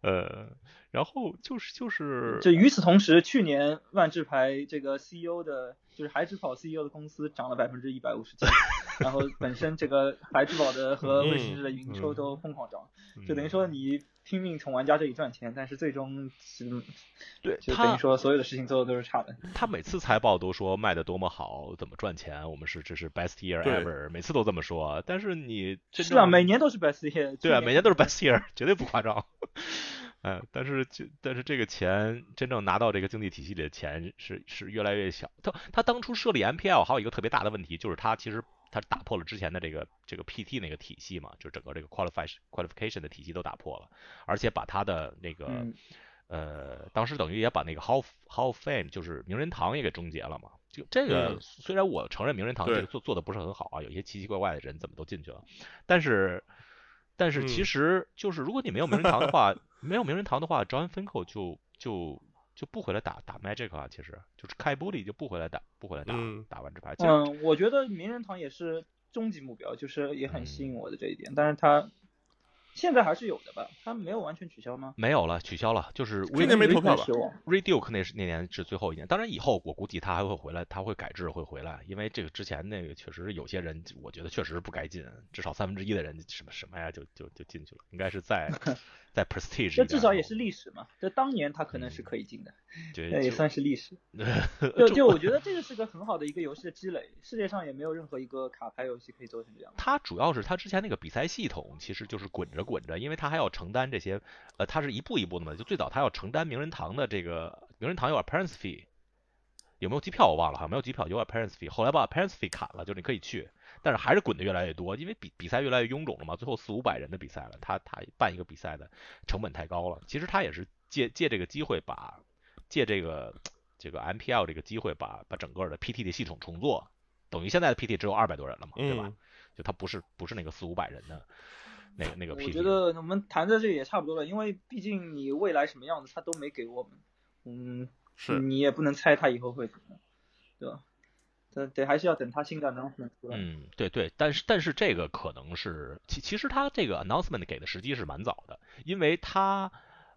呃。然后就是就是，就与此同时，去年万智牌这个 CEO 的，就是孩之宝 CEO 的公司涨了百分之一百五十几，然后本身这个孩之宝的和卫视的营收都疯狂涨，就等于说你拼命从玩家这里赚钱，但是最终是，对，就等于说所有的事情做的都是差的。他每次财报都说卖的多么好，怎么赚钱，我们是这是 best year ever，每次都这么说，但是你是啊，每年都是 best year，对啊，每年都是 best year，绝对不夸张。嗯，但是就但是这个钱真正拿到这个经济体系里的钱是是越来越小。他他当初设立 MPL 还有一个特别大的问题，就是他其实他打破了之前的这个这个 PT 那个体系嘛，就整个这个 qualification qualification 的体系都打破了，而且把他的那个呃当时等于也把那个 Hall Hall Fame 就是名人堂也给终结了嘛。就这个虽然我承认名人堂这个做做的不是很好啊，有些奇奇怪怪的人怎么都进去了，但是。但是其实就是如果你没有名人堂的话，没有名人堂的话，John Finkel 就就就不回来打打 Magic 啊，其实就是开玻璃就不回来打不回来打打完这牌。嗯，我觉得名人堂也是终极目标，就是也很吸引我的这一点，但是他。现在还是有的吧？他没有完全取消吗？没有了，取消了。就是今年没投票吧？Reduke 那是那年是最后一年。当然以后我估计他还会回来，他会改制会回来，因为这个之前那个确实有些人，我觉得确实不该进，至少三分之一的人什么什么呀就就就进去了，应该是在 在 Prestige。这至少也是历史嘛？这当年他可能是可以进的，那也算是历史。就就我觉得这个是个很好的一个游戏的积累，世界上也没有任何一个卡牌游戏可以做成这样。它主要是它之前那个比赛系统其实就是滚着。滚着，因为他还要承担这些，呃，他是一步一步的嘛。就最早他要承担名人堂的这个名人堂有 appearance fee，有没有机票我忘了哈，没有机票有 appearance fee。后来把 appearance fee 砍了，就是你可以去，但是还是滚的越来越多，因为比比赛越来越臃肿了嘛。最后四五百人的比赛了，他他办一个比赛的成本太高了。其实他也是借借这个机会把借这个这个 MPL 这个机会把把整个的 PT 的系统重做，等于现在的 PT 只有二百多人了嘛，对吧？就他不是不是那个四五百人的。那个那个，我觉得我们谈在这里也差不多了，因为毕竟你未来什么样子他都没给我们，嗯，是你也不能猜他以后会怎么，对吧？得得还是要等他新的 announcement 出来。嗯，对对，但是但是这个可能是其其实他这个 announcement 给的时机是蛮早的，因为他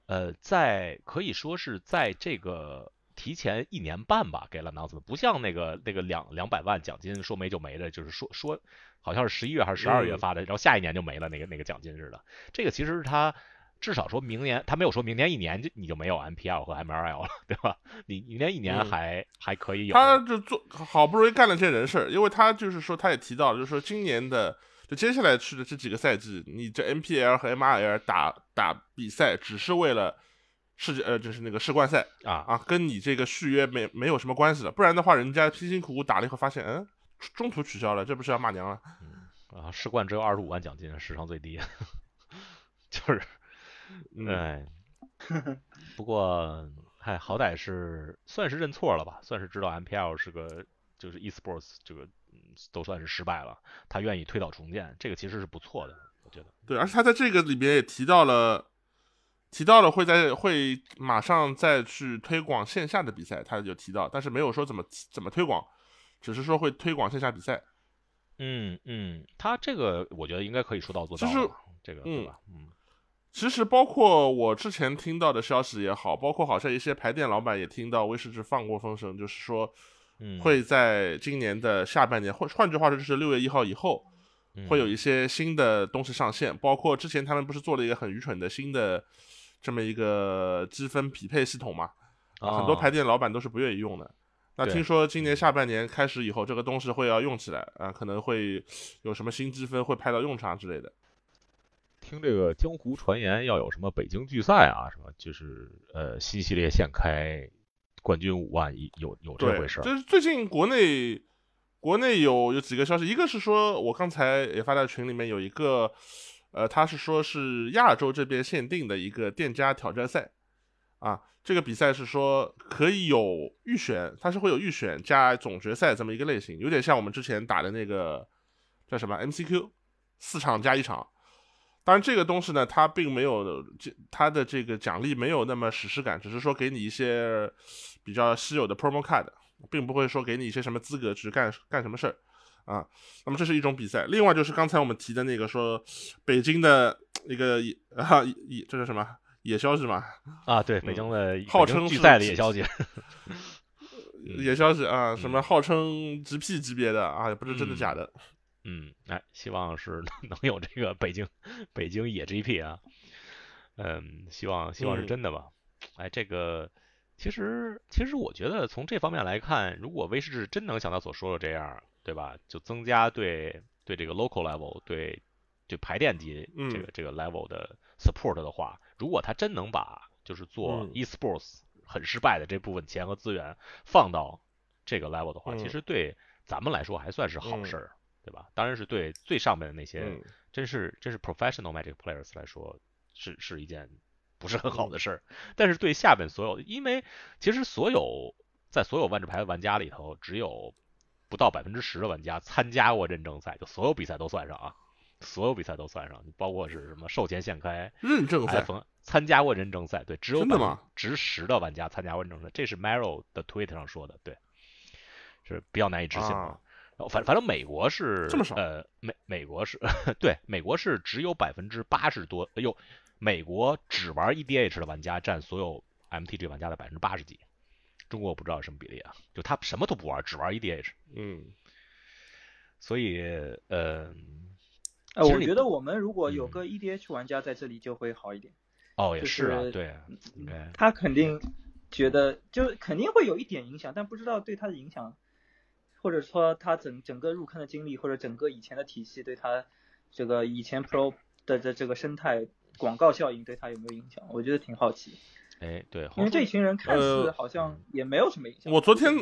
呃在可以说是在这个提前一年半吧给了 announcement，不像那个那个两两百万奖金说没就没的，就是说说。好像是十一月还是十二月发的，然后下一年就没了，那个那个奖金似的。这个其实是他至少说明年，他没有说明年一年就你就没有 MPL 和 MRL 了，对吧？你明年一年还还可以有。他就做好不容易干了这人事，因为他就是说他也提到，就是说今年的就接下来去的这几个赛季，你这 MPL 和 MRL 打打比赛只是为了世界呃就是那个世冠赛啊啊，跟你这个续约没没有什么关系了。不然的话，人家辛辛苦苦打了以后发现，嗯。中途取消了，这不是要骂娘了？啊，世冠只有二十五万奖金，史上最低，就是，哎，不过，嗨，好歹是算是认错了吧，算是知道 MPL 是个就是 eSports 这个都算是失败了，他愿意推倒重建，这个其实是不错的，我觉得。对，而且他在这个里边也提到了，提到了会在会马上再去推广线下的比赛，他就提到，但是没有说怎么怎么推广。只是说会推广线下比赛，嗯嗯，他这个我觉得应该可以说到做到。其实这个对吧？嗯，其实包括我之前听到的消息也好，包括好像一些牌店老板也听到威士忌放过风声，就是说会在今年的下半年，换换句话说就是六月一号以后，会有一些新的东西上线。包括之前他们不是做了一个很愚蠢的新的这么一个积分匹配系统嘛？啊，很多排店老板都是不愿意用的。那听说今年下半年开始以后，这个东西会要用起来啊，可能会有什么新积分会派到用场之类的。听这个江湖传言，要有什么北京聚赛啊，什么就是呃新系列现开，冠军五万一有有这回事儿。就是最近国内国内有有几个消息，一个是说我刚才也发在群里面有一个，呃，他是说是亚洲这边限定的一个店家挑战赛啊。这个比赛是说可以有预选，它是会有预选加总决赛这么一个类型，有点像我们之前打的那个叫什么 MCQ，四场加一场。当然，这个东西呢，它并没有这它的这个奖励没有那么史诗感，只是说给你一些比较稀有的 promo card，并不会说给你一些什么资格去干干什么事儿啊。那么这是一种比赛，另外就是刚才我们提的那个说北京的一个啊野这是什么野消息嘛？啊，对，北京的号称巨赛的野消息，野消息啊，什么号称 GP 级别的啊，也不知真的假的。嗯，哎，希望是能 有这个北京北京野 GP 啊，嗯，希望希望是真的吧。哎，这个其实其实我觉得从这方面来看，如果威士忌真能像他所说的这样，对吧？就增加对对这个 local level 对对排电机这个这个 level 的 support 的话，如果他真能把就是做 esports 很失败的这部分钱和资源放到这个 level 的话，其实对咱们来说还算是好事儿。对吧？当然是对最上面的那些，真是真是 professional Magic players 来说，是是一件不是很好的事儿。但是对下面所有，因为其实所有在所有万智牌的玩家里头，只有不到百分之十的玩家参加过认证赛，就所有比赛都算上啊，所有比赛都算上，包括是什么售前限开认证赛，参加过认证赛，对，只有百分之十的玩家参加过认证赛，这是 Maro 的 Twitter 上说的，对，是比较难以置信的。反反正美国是这么少，呃，美美国是 对，美国是只有百分之八十多，哎呦，美国只玩 EDH 的玩家占所有 MTG 玩家的百分之八十几，中国我不知道什么比例啊，就他什么都不玩，只玩 EDH，嗯，所以呃，呃，我觉得我们如果有个 EDH 玩家在这里就会好一点，哦，也是啊，对，他肯定觉得就肯定会有一点影响，但不知道对他的影响。或者说他整整个入坑的经历，或者整个以前的体系对他这个以前 Pro 的这这个生态广告效应对他有没有影响？我觉得挺好奇。哎，对，因为这群人看似好像也没有什么影响。我昨天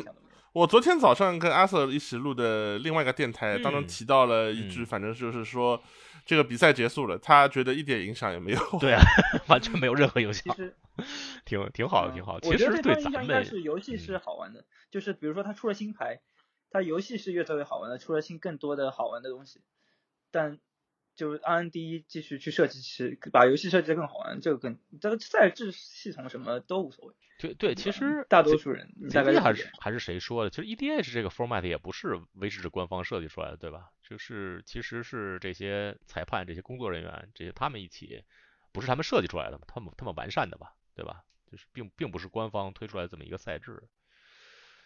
我昨天早上跟阿瑟一起录的另外一个电台当中提到了一句，反正就是说这个比赛结束了，他觉得一点影响也没有。对啊，完全没有任何影响。其实挺挺好的，挺好。我觉得对他影响应该是游戏是好玩的，就是比如说他出了新牌。他游戏是越做越好玩的，出了新更多的好玩的东西，但就是 R N D 继续去设计，是把游戏设计的更好玩，这个更这个赛制系统什么都无所谓。对对，其实大多数人大概还是还是谁说的？其实 E D H 这个 format 也不是威士忌官方设计出来的，对吧？就是其实是这些裁判、这些工作人员这些他们一起，不是他们设计出来的嘛？他们他们完善的吧？对吧？就是并并不是官方推出来这么一个赛制。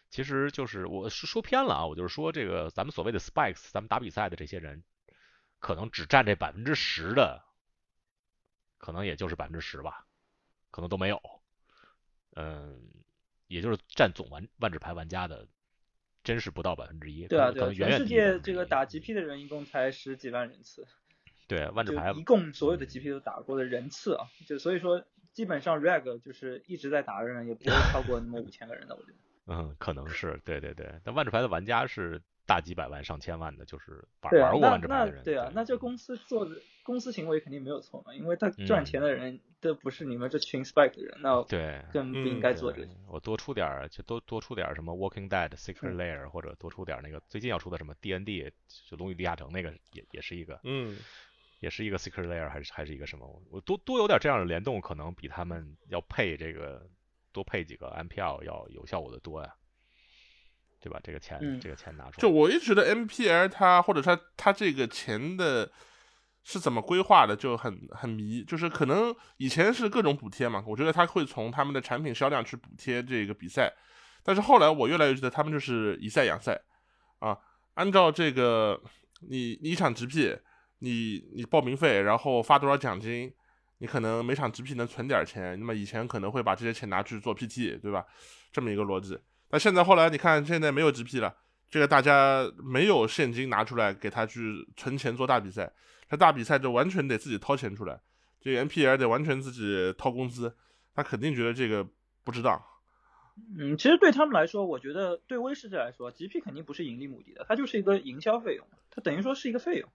其实就是我是说偏了啊，我就是说这个咱们所谓的 spikes，咱们打比赛的这些人，可能只占这百分之十的，可能也就是百分之十吧，可能都没有，嗯，也就是占总玩万智牌玩家的，真是不到百分之一。对啊，对啊，全世界这个打 GP 的人一共才十几万人次。对，万智牌一共所有的 GP 都打过的人次啊，就所以说基本上 reg 就是一直在打的人也不会超过那么五千个人的，我觉得。嗯，可能是对对对，但万智牌的玩家是大几百万、上千万的，就是玩玩过万智牌的人。对啊，那这公司做的公司行为肯定没有错嘛，因为他赚钱的人都不是你们这群 spike 的人，那对更不应该做这个。我多出点，就多多出点什么 Walking Dead Secret Layer，或者多出点那个最近要出的什么 D N D，就龙与地下城那个也也是一个，嗯，也是一个 Secret Layer，还是还是一个什么？我多多有点这样的联动，可能比他们要配这个多配几个 M P L 要有效果的多呀。对吧？这个钱，这个钱拿出来。就我一直觉得 MPL 它或者它它这个钱的是怎么规划的，就很很迷。就是可能以前是各种补贴嘛，我觉得他会从他们的产品销量去补贴这个比赛。但是后来我越来越觉得他们就是以赛养赛啊，按照这个你你一场 GP，你你报名费，然后发多少奖金，你可能每场 GP 能存点钱。那么以前可能会把这些钱拿去做 PT，对吧？这么一个逻辑。那现在后来你看，现在没有 GP 了，这个大家没有现金拿出来给他去存钱做大比赛，他大比赛就完全得自己掏钱出来，这个 NPL 得完全自己掏工资，他肯定觉得这个不值当。嗯，其实对他们来说，我觉得对威士忌来说，GP 肯定不是盈利目的的，它就是一个营销费用，它等于说是一个费用。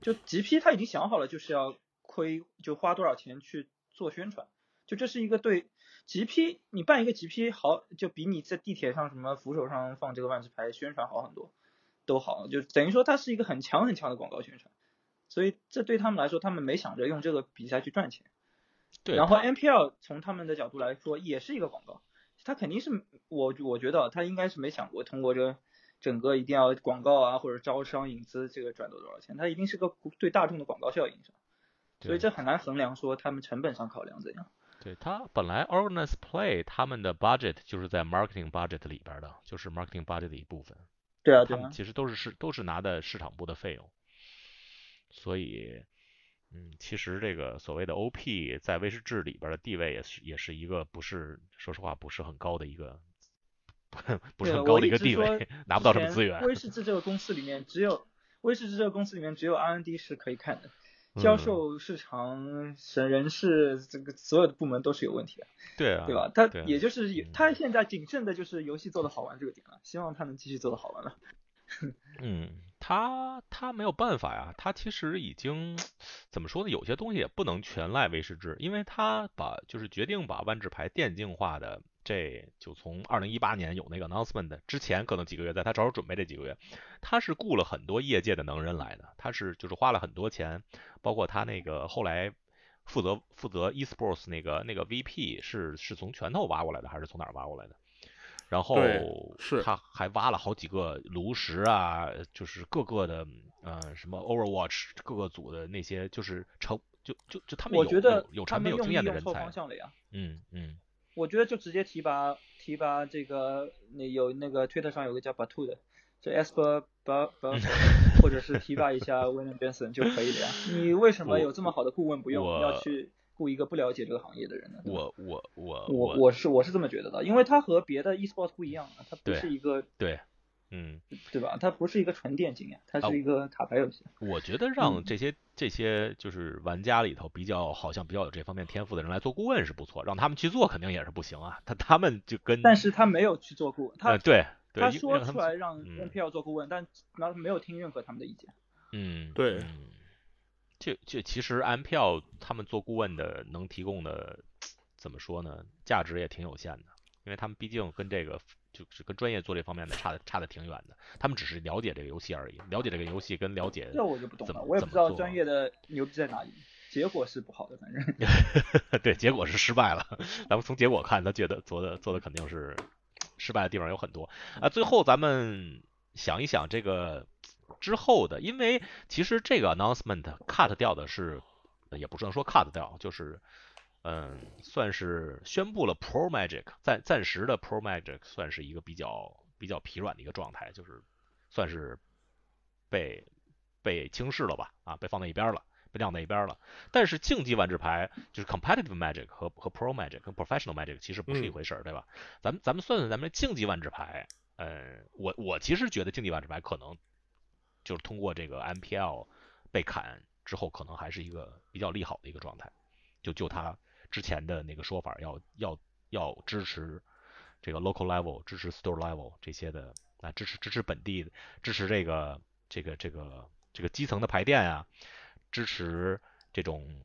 就 GP 他已经想好了，就是要亏，就花多少钱去做宣传，就这是一个对。GP，你办一个 GP 好，就比你在地铁上什么扶手上放这个万智牌宣传好很多，都好，就等于说它是一个很强很强的广告宣传。所以这对他们来说，他们没想着用这个比赛去赚钱。对，然后 NPL 从他们的角度来说，也是一个广告，他肯定是我我觉得他应该是没想过通过这整个一定要广告啊或者招商引资这个赚到多少钱，它一定是个对大众的广告效应上，所以这很难衡量说他们成本上考量怎样。对他本来 Organize Play 他们的 budget 就是在 marketing budget 里边的，就是 marketing budget 的一部分。对啊对啊，他们其实都是市都是拿的市场部的费用，所以，嗯，其实这个所谓的 OP 在威士治里边的地位也是也是一个不是说实话不是很高的一个不是很高的一个地位，拿不到什么资源。威士治这个公司里面只有威士治这个公司里面只有 R&D 是可以看的，销嗯售、市场、省人事这个所有的部门都是有问题的，对啊，对吧？他也就是他现在仅剩的就是游戏做的好玩这个点了，希望他能继续做的好玩了。嗯，他他没有办法呀，他其实已经怎么说呢？有些东西也不能全赖威士治，因为他把就是决定把万智牌电竞化的，这就从二零一八年有那个 announcement 之前，可能几个月，在他着手准备这几个月，他是雇了很多业界的能人来的，他是就是花了很多钱，包括他那个后来负责负责 esports 那个那个 VP 是是从拳头挖过来的，还是从哪儿挖过来的？然后是他还挖了好几个炉石啊，就是各个的呃什么 Overwatch 各个组的那些就是成就就就他们有我觉得有有产品有经验的人才，方向了呀。嗯嗯我觉得就直接提拔提拔这个那有那个推特上有个叫 Batu 的，这 Esper 巴巴或者是提拔一下 William Benson 就可以了呀。你为什么有这么好的顾问不用，我要去雇一个不了解这个行业的人呢？我我我我我是我是这么觉得的，因为他和别的 eSport 不一样啊，它不是一个对，嗯，对吧？它不是一个纯电竞呀，它啊是一个卡牌游戏。我觉得让嗯这些这些就是玩家里头比较好像比较有这方面天赋的人来做顾问是不错，让他们去做肯定也是不行啊，他他们就跟但是他没有去做顾问，他呃对对他说出来让嗯 NPL 做顾问，但然后没有听任何他们的意见。嗯，对嗯，这这其实 M 票他们做顾问的能提供的怎么说呢，价值也挺有限的，因为他们毕竟跟这个就是跟专业做这方面的差的差的挺远的，他们只是了解这个游戏而已，了解这个游戏跟了解这我就不懂了，我也不知道专业的牛逼在哪里，结果是不好的，反正。对，结果是失败了。咱们从结果看，他觉得做的做的肯定是失败的地方有很多啊。最后咱们想一想这个之后的，因为其实这个 announcement cut 掉的是，呃也不是能说 cut 掉，就是嗯，算是宣布了 Pro Magic 暂暂时的 Pro Magic 算是一个比较比较疲软的一个状态，就是算是被被轻视了吧，啊，被放在一边了。被晾在一边了，但是竞技万智牌就是 competitive magic 和和 pro magic 跟 professional magic 其实不是一嗯回事儿，对吧？咱们咱们算算咱们竞技万智牌，呃，我我其实觉得竞技万智牌可能就是通过这个 MPL 被砍之后，可能还是一个比较利好的一个状态。就就他之前的那个说法，要要要支持这个 local level，支持 store level 这些的啊，支持支持本地，支持这个这个这个这个基层的排店啊，支持这种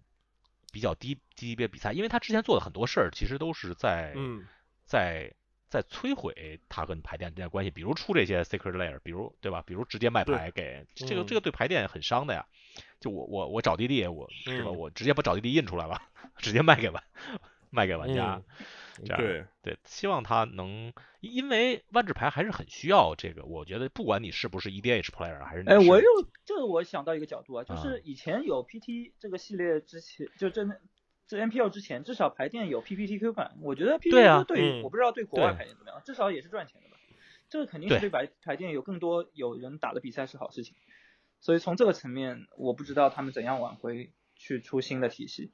比较低低级别比赛，因为他之前做的很多事儿，其实都是在嗯，在在摧毁他跟牌店之间的关系，比如出这些 secret layer，比如对吧？比如直接卖牌给这个嗯这个对牌店很伤的呀。就我我我找地地，我是吧？嗯我直接把找地地印出来了，直接卖给玩 卖给玩家。这样对，对，希望他能，因因为万智牌还是很需要这个。我觉得不管你是不是 EDH player，还是你哎，我又这个我想到一个角度啊，就啊是以前有 PT 这个系列之前，就真的这 NPL 之前，至少排店有 PPTQ 版，我觉得对啊 PPTQ 对嗯我不知道对国外对牌店怎么样，至少也是赚钱的吧。这个肯定是对排排店有更多有人打的比赛是好事情，所以从这个层面，我不知道他们怎样挽回去出新的体系，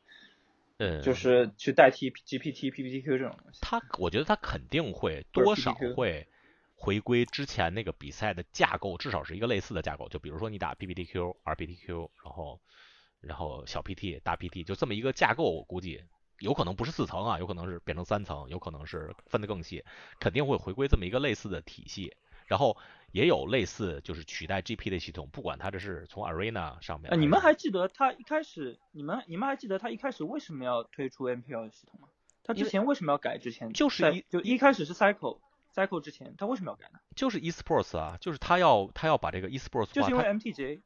嗯，就是去代替 GPT、PPTQ 这种东西。他，我觉得他肯定会多少会回归之前那个比赛的架构，至少是一个类似的架构。就比如说你打 PPTQ、RPTQ，然后然后小 PT、大 PT，就这么一个架构，我估计有可能不是四层啊，有可能是变成三层，有可能是分得更细，肯定会回归这么一个类似的体系。然后也有类似就是取代 GP 的系统，不管它这是从 Arena 上面你们还记得他一开始，你们你们还记得他一开始为什么要推出 NPL 系统吗？他之前为什么要改？之前就是一就一开始是 Cycle Cycle 之前，他为什么要改呢？就是 esports 啊，就是他要他要把这个 esports 化，就是因为 MTJ，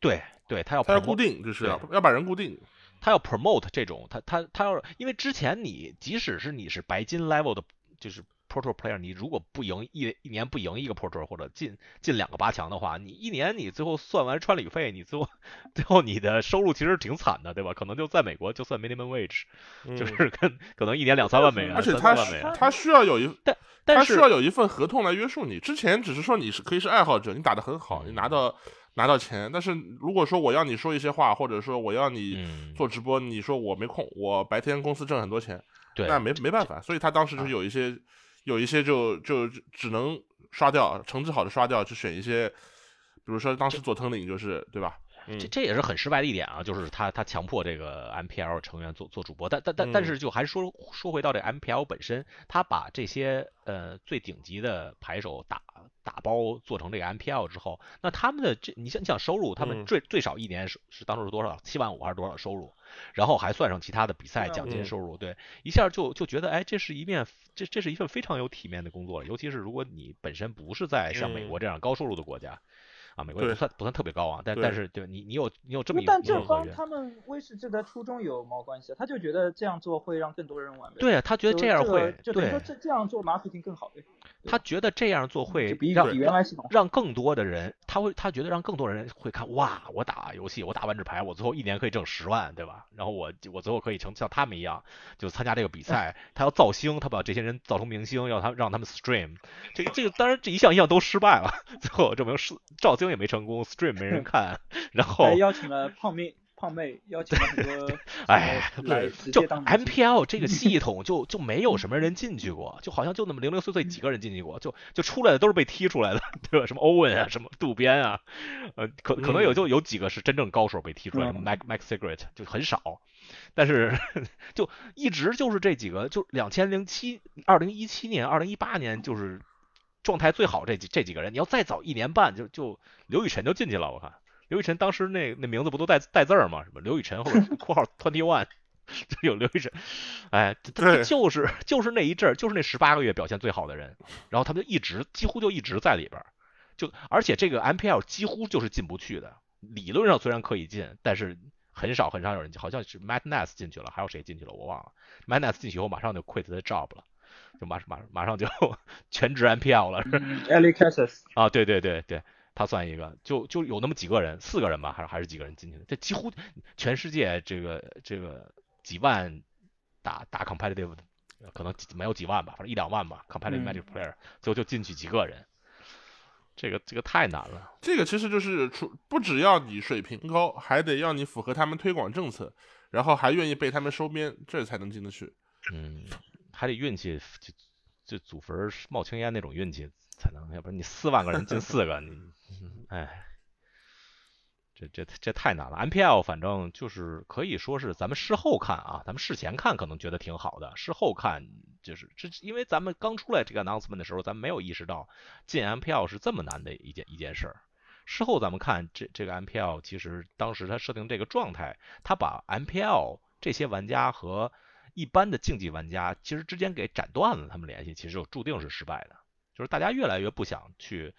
对对，他要他要固定，就是要要把人固定。他要 promote 这种，他他他要，因为之前你即使是你是白金 level 的，就是 Pro Tour player，你如果不赢一一年不赢一个 Pro Tour 或者进进两个八强的话，你一年你最后算完穿旅费，你最后最后你的收入其实挺惨的，对吧？可能就在美国就算 minimum wage，嗯就是 跟可能一年两三万美元，而且他他需要有一但但是需要有一份合同来约束你。之前只是说你是可以是爱好者，你打得很好，你拿到拿到钱。但是如果说我要你说一些话，或者说我要你嗯，做直播，你说我没空，我白天公司挣很多钱，对，那没没办法。所以他当时就是有一些有一些就就只能刷掉，成绩好的刷掉，就选一些，比如说当时佐藤岭就是对吧？嗯这这也是很失败的一点啊，就是他他强迫这个 MPL 成员做做主播，但但但但嗯是就还是说说回到这 MPL 本身，他把这些呃最顶级的牌手打打包做成这个 MPL 之后，那他们的这你想你想收入，他们嗯最最少一年是是当时是多少？七万五还是多少收入？然后还算上其他的比赛奖金收入，对，一下就就觉得哎，这是一面这这是一份非常有体面的工作，尤其是如果你本身不是在像美嗯国这样高收入的国家。啊，美国也不算不算特别高啊，但但是对你你有你有这么一个但这一个合约帮他们威士忌的初衷有毛关系啊？他就觉得这样做会让更多人玩。对啊，他觉得这样个会对就等于说，这这样做 marketing 更好呗。他觉得这样做会让。让更多的人，他会他觉得让更多人会看，哇，我打游戏，我打万智牌，我最后一年可以挣十万，对吧？然后我我最后可以成像他们一样，就参加这个比赛，他要造星，他把这些人造成明星，要他让他们 stream，这个这个当然这一项一项都失败了，最后证明是造星也没成功，stream 没人 看，然后还邀请了胖妹胖妹，邀请了很多哎就 MPL 这个 系统就就没有什么人进去过，就好像就那么零零碎碎几个人进去过，就就出来的都是被踢出来的，对吧？什么欧文啊，什么渡边啊，呃，可可能有嗯就有几个是真正高手被踢出来，什么嗯 Mac Mac Secret 就很少，但是 就一直就是这几个，就两千零七、二零一七年、二零一八年就是状态最好这几这几个人，你要再早一年半就就刘雨辰就进去了，我看。刘雨辰当时那那名字不都带带字儿吗？什么刘雨辰或者 括号 twenty one，就有刘雨辰，哎，他他就是就是那一阵儿，就是那十八个月表现最好的人，然后他们就一直几乎就一直在里边儿，就而且这个 MPL 几乎就是进不去的，理论上虽然可以进，但是很少很少有人进，好像是 Matt Ness 进去了，还有谁进去了我忘了，Matt Ness 进去以后马上就 quit the job 了，就马马马上就 全职 MPL 了，嗯 e l i c a s s 啊，对对对对，他算一个，就就有那么几个人，四个人吧，还是还是几个人进去的？这几乎全世界这个这个几万打打 competitive，的可能几没有几万吧，反正一两万吧，competitive player，最后就进去几个人，这个这个太难了。这个其实就是除不只要你水平高，还得要你符合他们推广政策，然后还愿意被他们收编，这才能进得去。嗯，还得运气，就就祖坟冒青烟那种运气才能，要不然你四万个人进四个，你，嗯哎，这这这太难了。MPL 反正就是可以说是咱们事后看啊，咱们事前看可能觉得挺好的，事后看就是这，因为咱们刚出来这个 announcement 的时候，咱没有意识到进 MPL 是这么难的一件一件事儿。事后咱们看这这个 MPL，其实当时他设定这个状态，他把 MPL 这些玩家和一般的竞技玩家其实之间给斩断了他们联系，其实就注定是失败的。就是大家越来越不想去，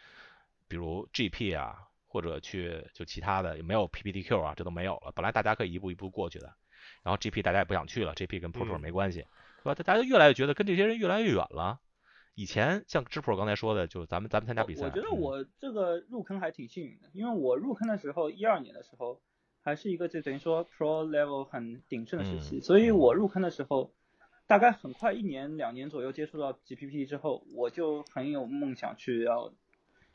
比如 GP 啊，或者去就其他的，也没有 PPTQ 啊，这都没有了。本来大家可以一步一步过去的，然后 GP 大家也不想去了，GP 跟 Pro Tour 嗯没关系，是吧？大家越来越觉得跟这些人越来越远了。以前像 g Pro 刚才说的，就咱们咱们参加比赛，我觉得嗯我这个入坑还挺幸运的，因为我入坑的时候，一二年的时候，还是一个就等于说 Pro level 很鼎盛的时期，嗯所以我入坑的时候，大概很快一年两年左右接触到 GPP 之后，我就很有梦想去要，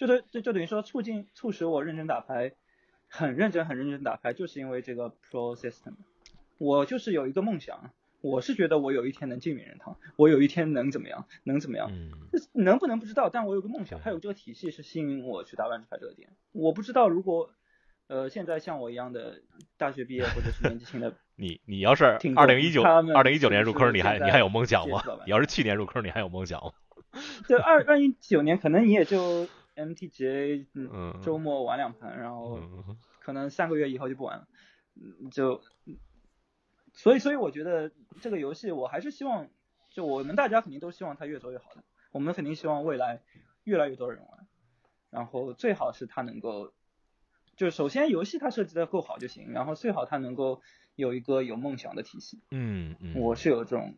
就等就就等于说促进促使我认真打牌，很认真很认真打牌，就是因为这个 Pro system，我就是有一个梦想。我是觉得我有一天能进名人堂，我有一天能怎么样，能怎么样？嗯能不能不知道，但我有个梦想，对还有这个体系是吸引我去打万智牌这个点。我不知道如果呃现在像我一样的大学毕业或者是年纪轻的，你你要是二零一九二零一九年入坑，你还你还有梦想吗？你要是去年入坑，你还有梦想吗？对二二一九年可能你也就 MTGA 嗯嗯周末玩两盘，然后嗯可能三个月以后就不玩了，嗯就所以所以我觉得这个游戏我还是希望，就我们大家肯定都希望它越做越好的，我们肯定希望未来越来越多人玩，然后最好是它能够就是首先游戏它设计的够好就行，然后最好它能够有一个有梦想的体系。嗯嗯，我是有这种，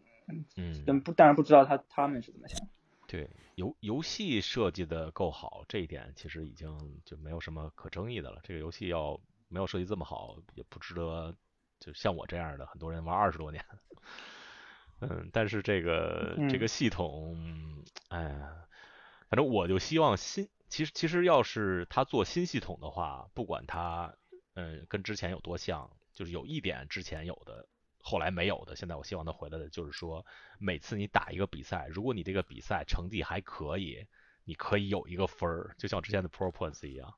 嗯，但不当然不知道他他们是怎么想。对，游游戏设计的够好，这一点其实已经就没有什么可争议的了。这个游戏要没有设计这么好，也不值得，就像我这样的很多人玩二十多年。嗯，但是这个这个系统，哎呀，反正我就希望新，其实其实要是他做新系统的话，不管他嗯跟之前有多像，就是有一点之前有的。后来没有的，现在我希望他回来的，就是说每次你打一个比赛，如果你这个比赛成绩还可以，你可以有一个分儿，就像之前的 Pro Points 一样，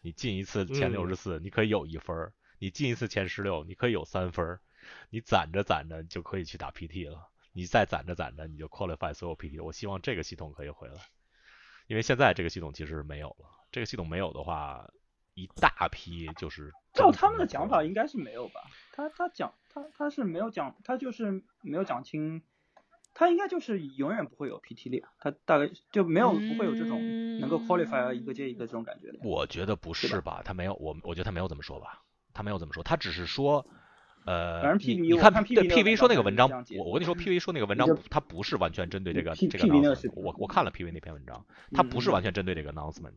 你进一次前六十四，你可以有一分儿；你进一次前十六，你可以有三分儿。你攒着攒着就可以去打 PT 了，你再攒着攒着你就 qualify 所有 PT。我希望这个系统可以回来，因为现在这个系统其实没有了。这个系统没有的话，一大批就是照他们的讲法，应该是没有吧？他他讲。他他是没有讲，他就是没有讲清，他应该就是永远不会有 PT 列，他大概就没有不会有这种能够 qualify 一个接一个这种感觉的。我觉得不是吧？他没有，我我觉得他没有这么说吧？他没有这么说，他只是说，呃，你你看对 PV 说那个文章，我我跟你说 PV 说那个文章，他不是完全针对这个这个 announcement。我我看了 PV 那篇文章，他不是完全针对这个 announcement。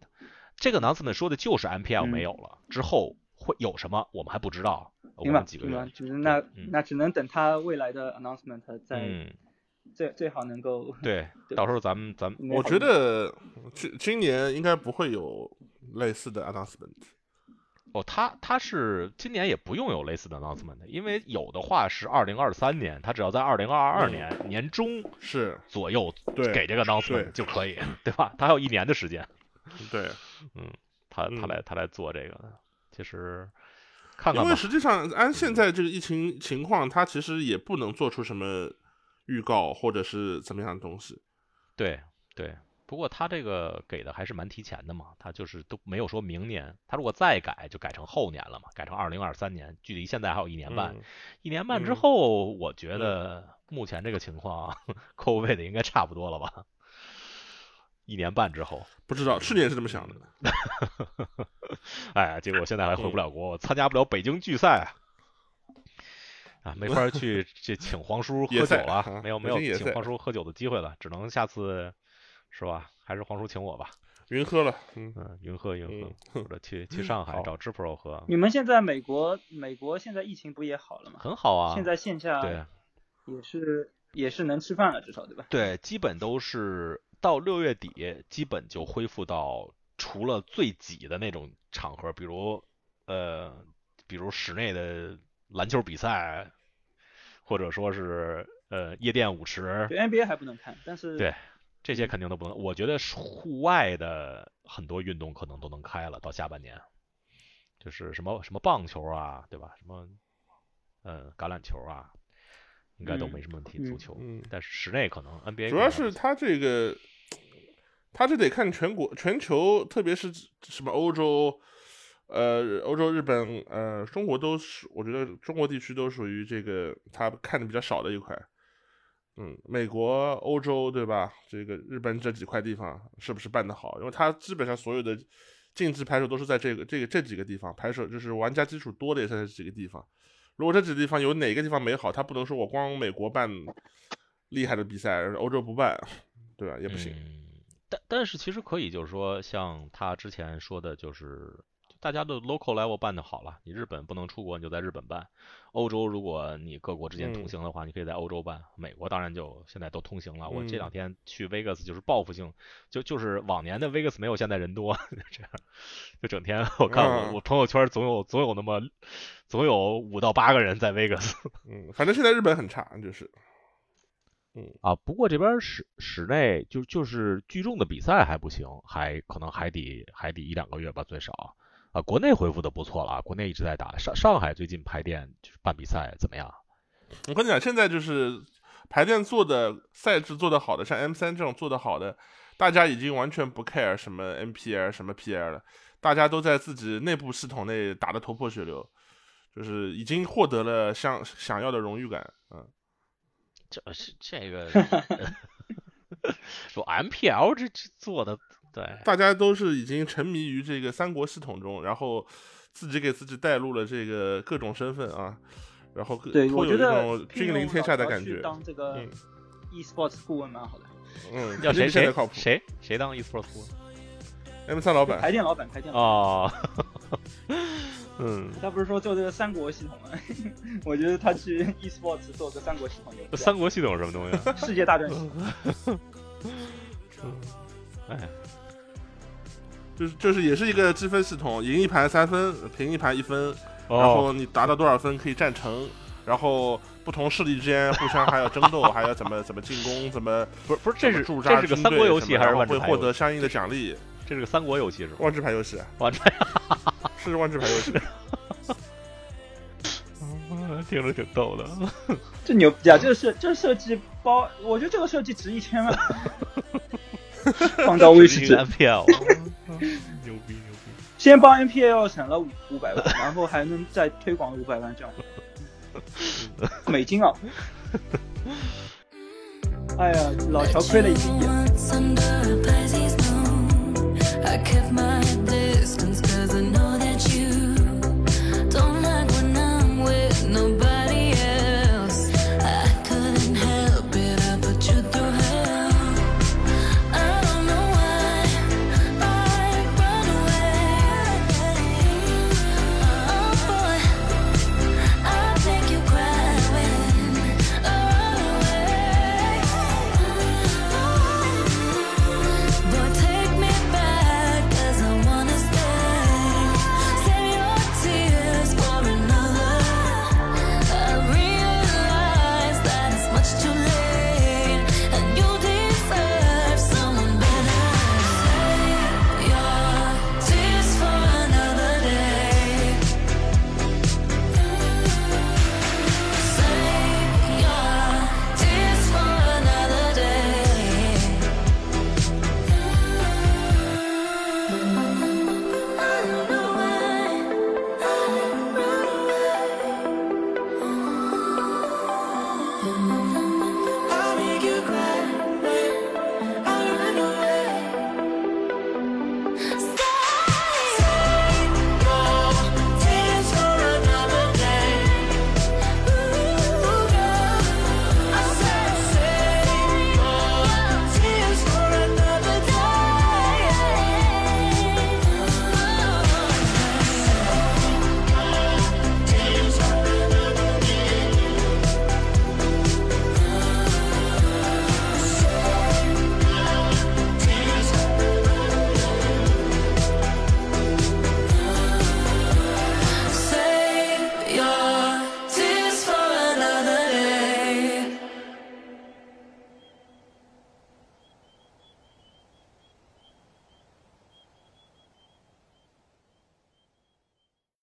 这个 announcement 说的就是 MPL 没有了之后会有什么，我们还不知道。明白，明白，就是那那只能等他未来的 announcement 再最最好能够对，到时候咱们咱们我觉得今今年应该不会有类似的 announcement。哦，他他是今年也不用有类似的 announcement，因为有的话是二零二三年，他只要在二零二二年年中是左右给这个 announcement 就可以，对吧？他还有一年的时间。对，嗯，他他来他来做这个，其实。因为实际上，按现在这个疫情情况，他其实也不能做出什么预告或者是怎么样的东西。对对，不过他这个给的还是蛮提前的嘛，他就是都没有说明年，他如果再改就改成后年了嘛，改成二零二三年，距离现在还有一年半。一年半之后，我觉得目前这个情况，扣位的应该差不多了吧。一年半之后，不知道去年是这么想的。哎，结果现在还回不了国，参加不了北京聚赛啊，啊没法去 这请黄叔喝酒了，没有没有请黄叔喝酒的机会了，只能下次是吧？还是黄叔请我吧。云喝了，嗯，云喝云喝，或者去去上海找 Pro 喝。你们现在美国美国现在疫情不也好了吗？很好啊，现在线下对也是也是能吃饭了，至少对吧？对，基本都是。到六月底，基本就恢复到除了最挤的那种场合，比如呃，比如室内的篮球比赛，或者说是呃夜店舞池。对 NBA 还不能看，但是对这些肯定都不能。我觉得户外的很多运动可能都能开了，到下半年，就是什么什么棒球啊，对吧？什么嗯橄榄球啊，应该都没什么问题。足球，但是室内可能 NBA 主要是它这个。他这得看全国、全球，特别是什么欧洲，呃，欧洲、日本，呃，中国都是，我觉得中国地区都属于这个他看的比较少的一块。嗯，美国、欧洲，对吧？这个日本这几块地方是不是办得好？因为他基本上所有的竞技拍摄都是在这个、这个、这几个地方拍摄，就是玩家基础多的也是这几个地方。如果这几个地方有哪个地方没好，他不能说我光美国办厉害的比赛，欧洲不办，对吧？也不行。但但是其实可以，就是说，像他之前说的，就是大家的 local level 办的好了。你日本不能出国，你就在日本办。欧洲如果你各国之间通行的话，你可以在欧洲办。美国当然就现在都通行了。我这两天去 Vegas 就是报复性，就就是往年的 Vegas 没有现在人多，这样就整天我看我我朋友圈总有总有那么总有五到八个人在 Vegas。嗯，反正现在日本很差，就是。嗯啊，不过这边室室内就就是聚众的比赛还不行，还可能还得还得一两个月吧，最少啊。国内恢复的不错了，国内一直在打。上上海最近排店就是办比赛怎么样？我跟你讲，现在就是排店做的赛制做的好的，像 M 三这种做的好的，大家已经完全不 care 什么 NPL 什么 PL 了，大家都在自己内部系统内打的头破血流，就是已经获得了想想要的荣誉感，嗯。这是这个 说 MPL 这这做的对，大家都是已经沉迷于这个三国系统中，然后自己给自己带入了这个各种身份啊，然后对，我觉颇有一得种君临天下的感去觉。当这个嗯 e-sports 顾问蛮好的，嗯，要谁谁靠谱谁谁当 eSports 顾问？M 三老板，排店老板，排店问？老板。哦，嗯，他不是说做这个三国系统吗？我觉得他去 e-sports 做个三国系统就这三国系统是什么东西啊？世界大战系统。哎，就是就是也是一个积分系统，赢一盘三分，平一盘一分，然哦，后你达到多少分可以战成，然后不同势力之间互相还要争斗，还要怎么怎么进攻，怎么不是不是，这是驻扎这是个三国游戏还是万智牌？获得相应的奖励？这是个三国游戏是吧？万智牌游戏哇，这是万智牌游戏，听着挺逗的。这牛逼啊！这个设这个设计包，我觉得这个设计值一千万。放到威士忌，MPL，牛逼牛逼！先帮 NPL 省了五五百万，然后还能再推广五百万这样，美金啊！哎呀，老乔亏了一个亿。I kept my distance.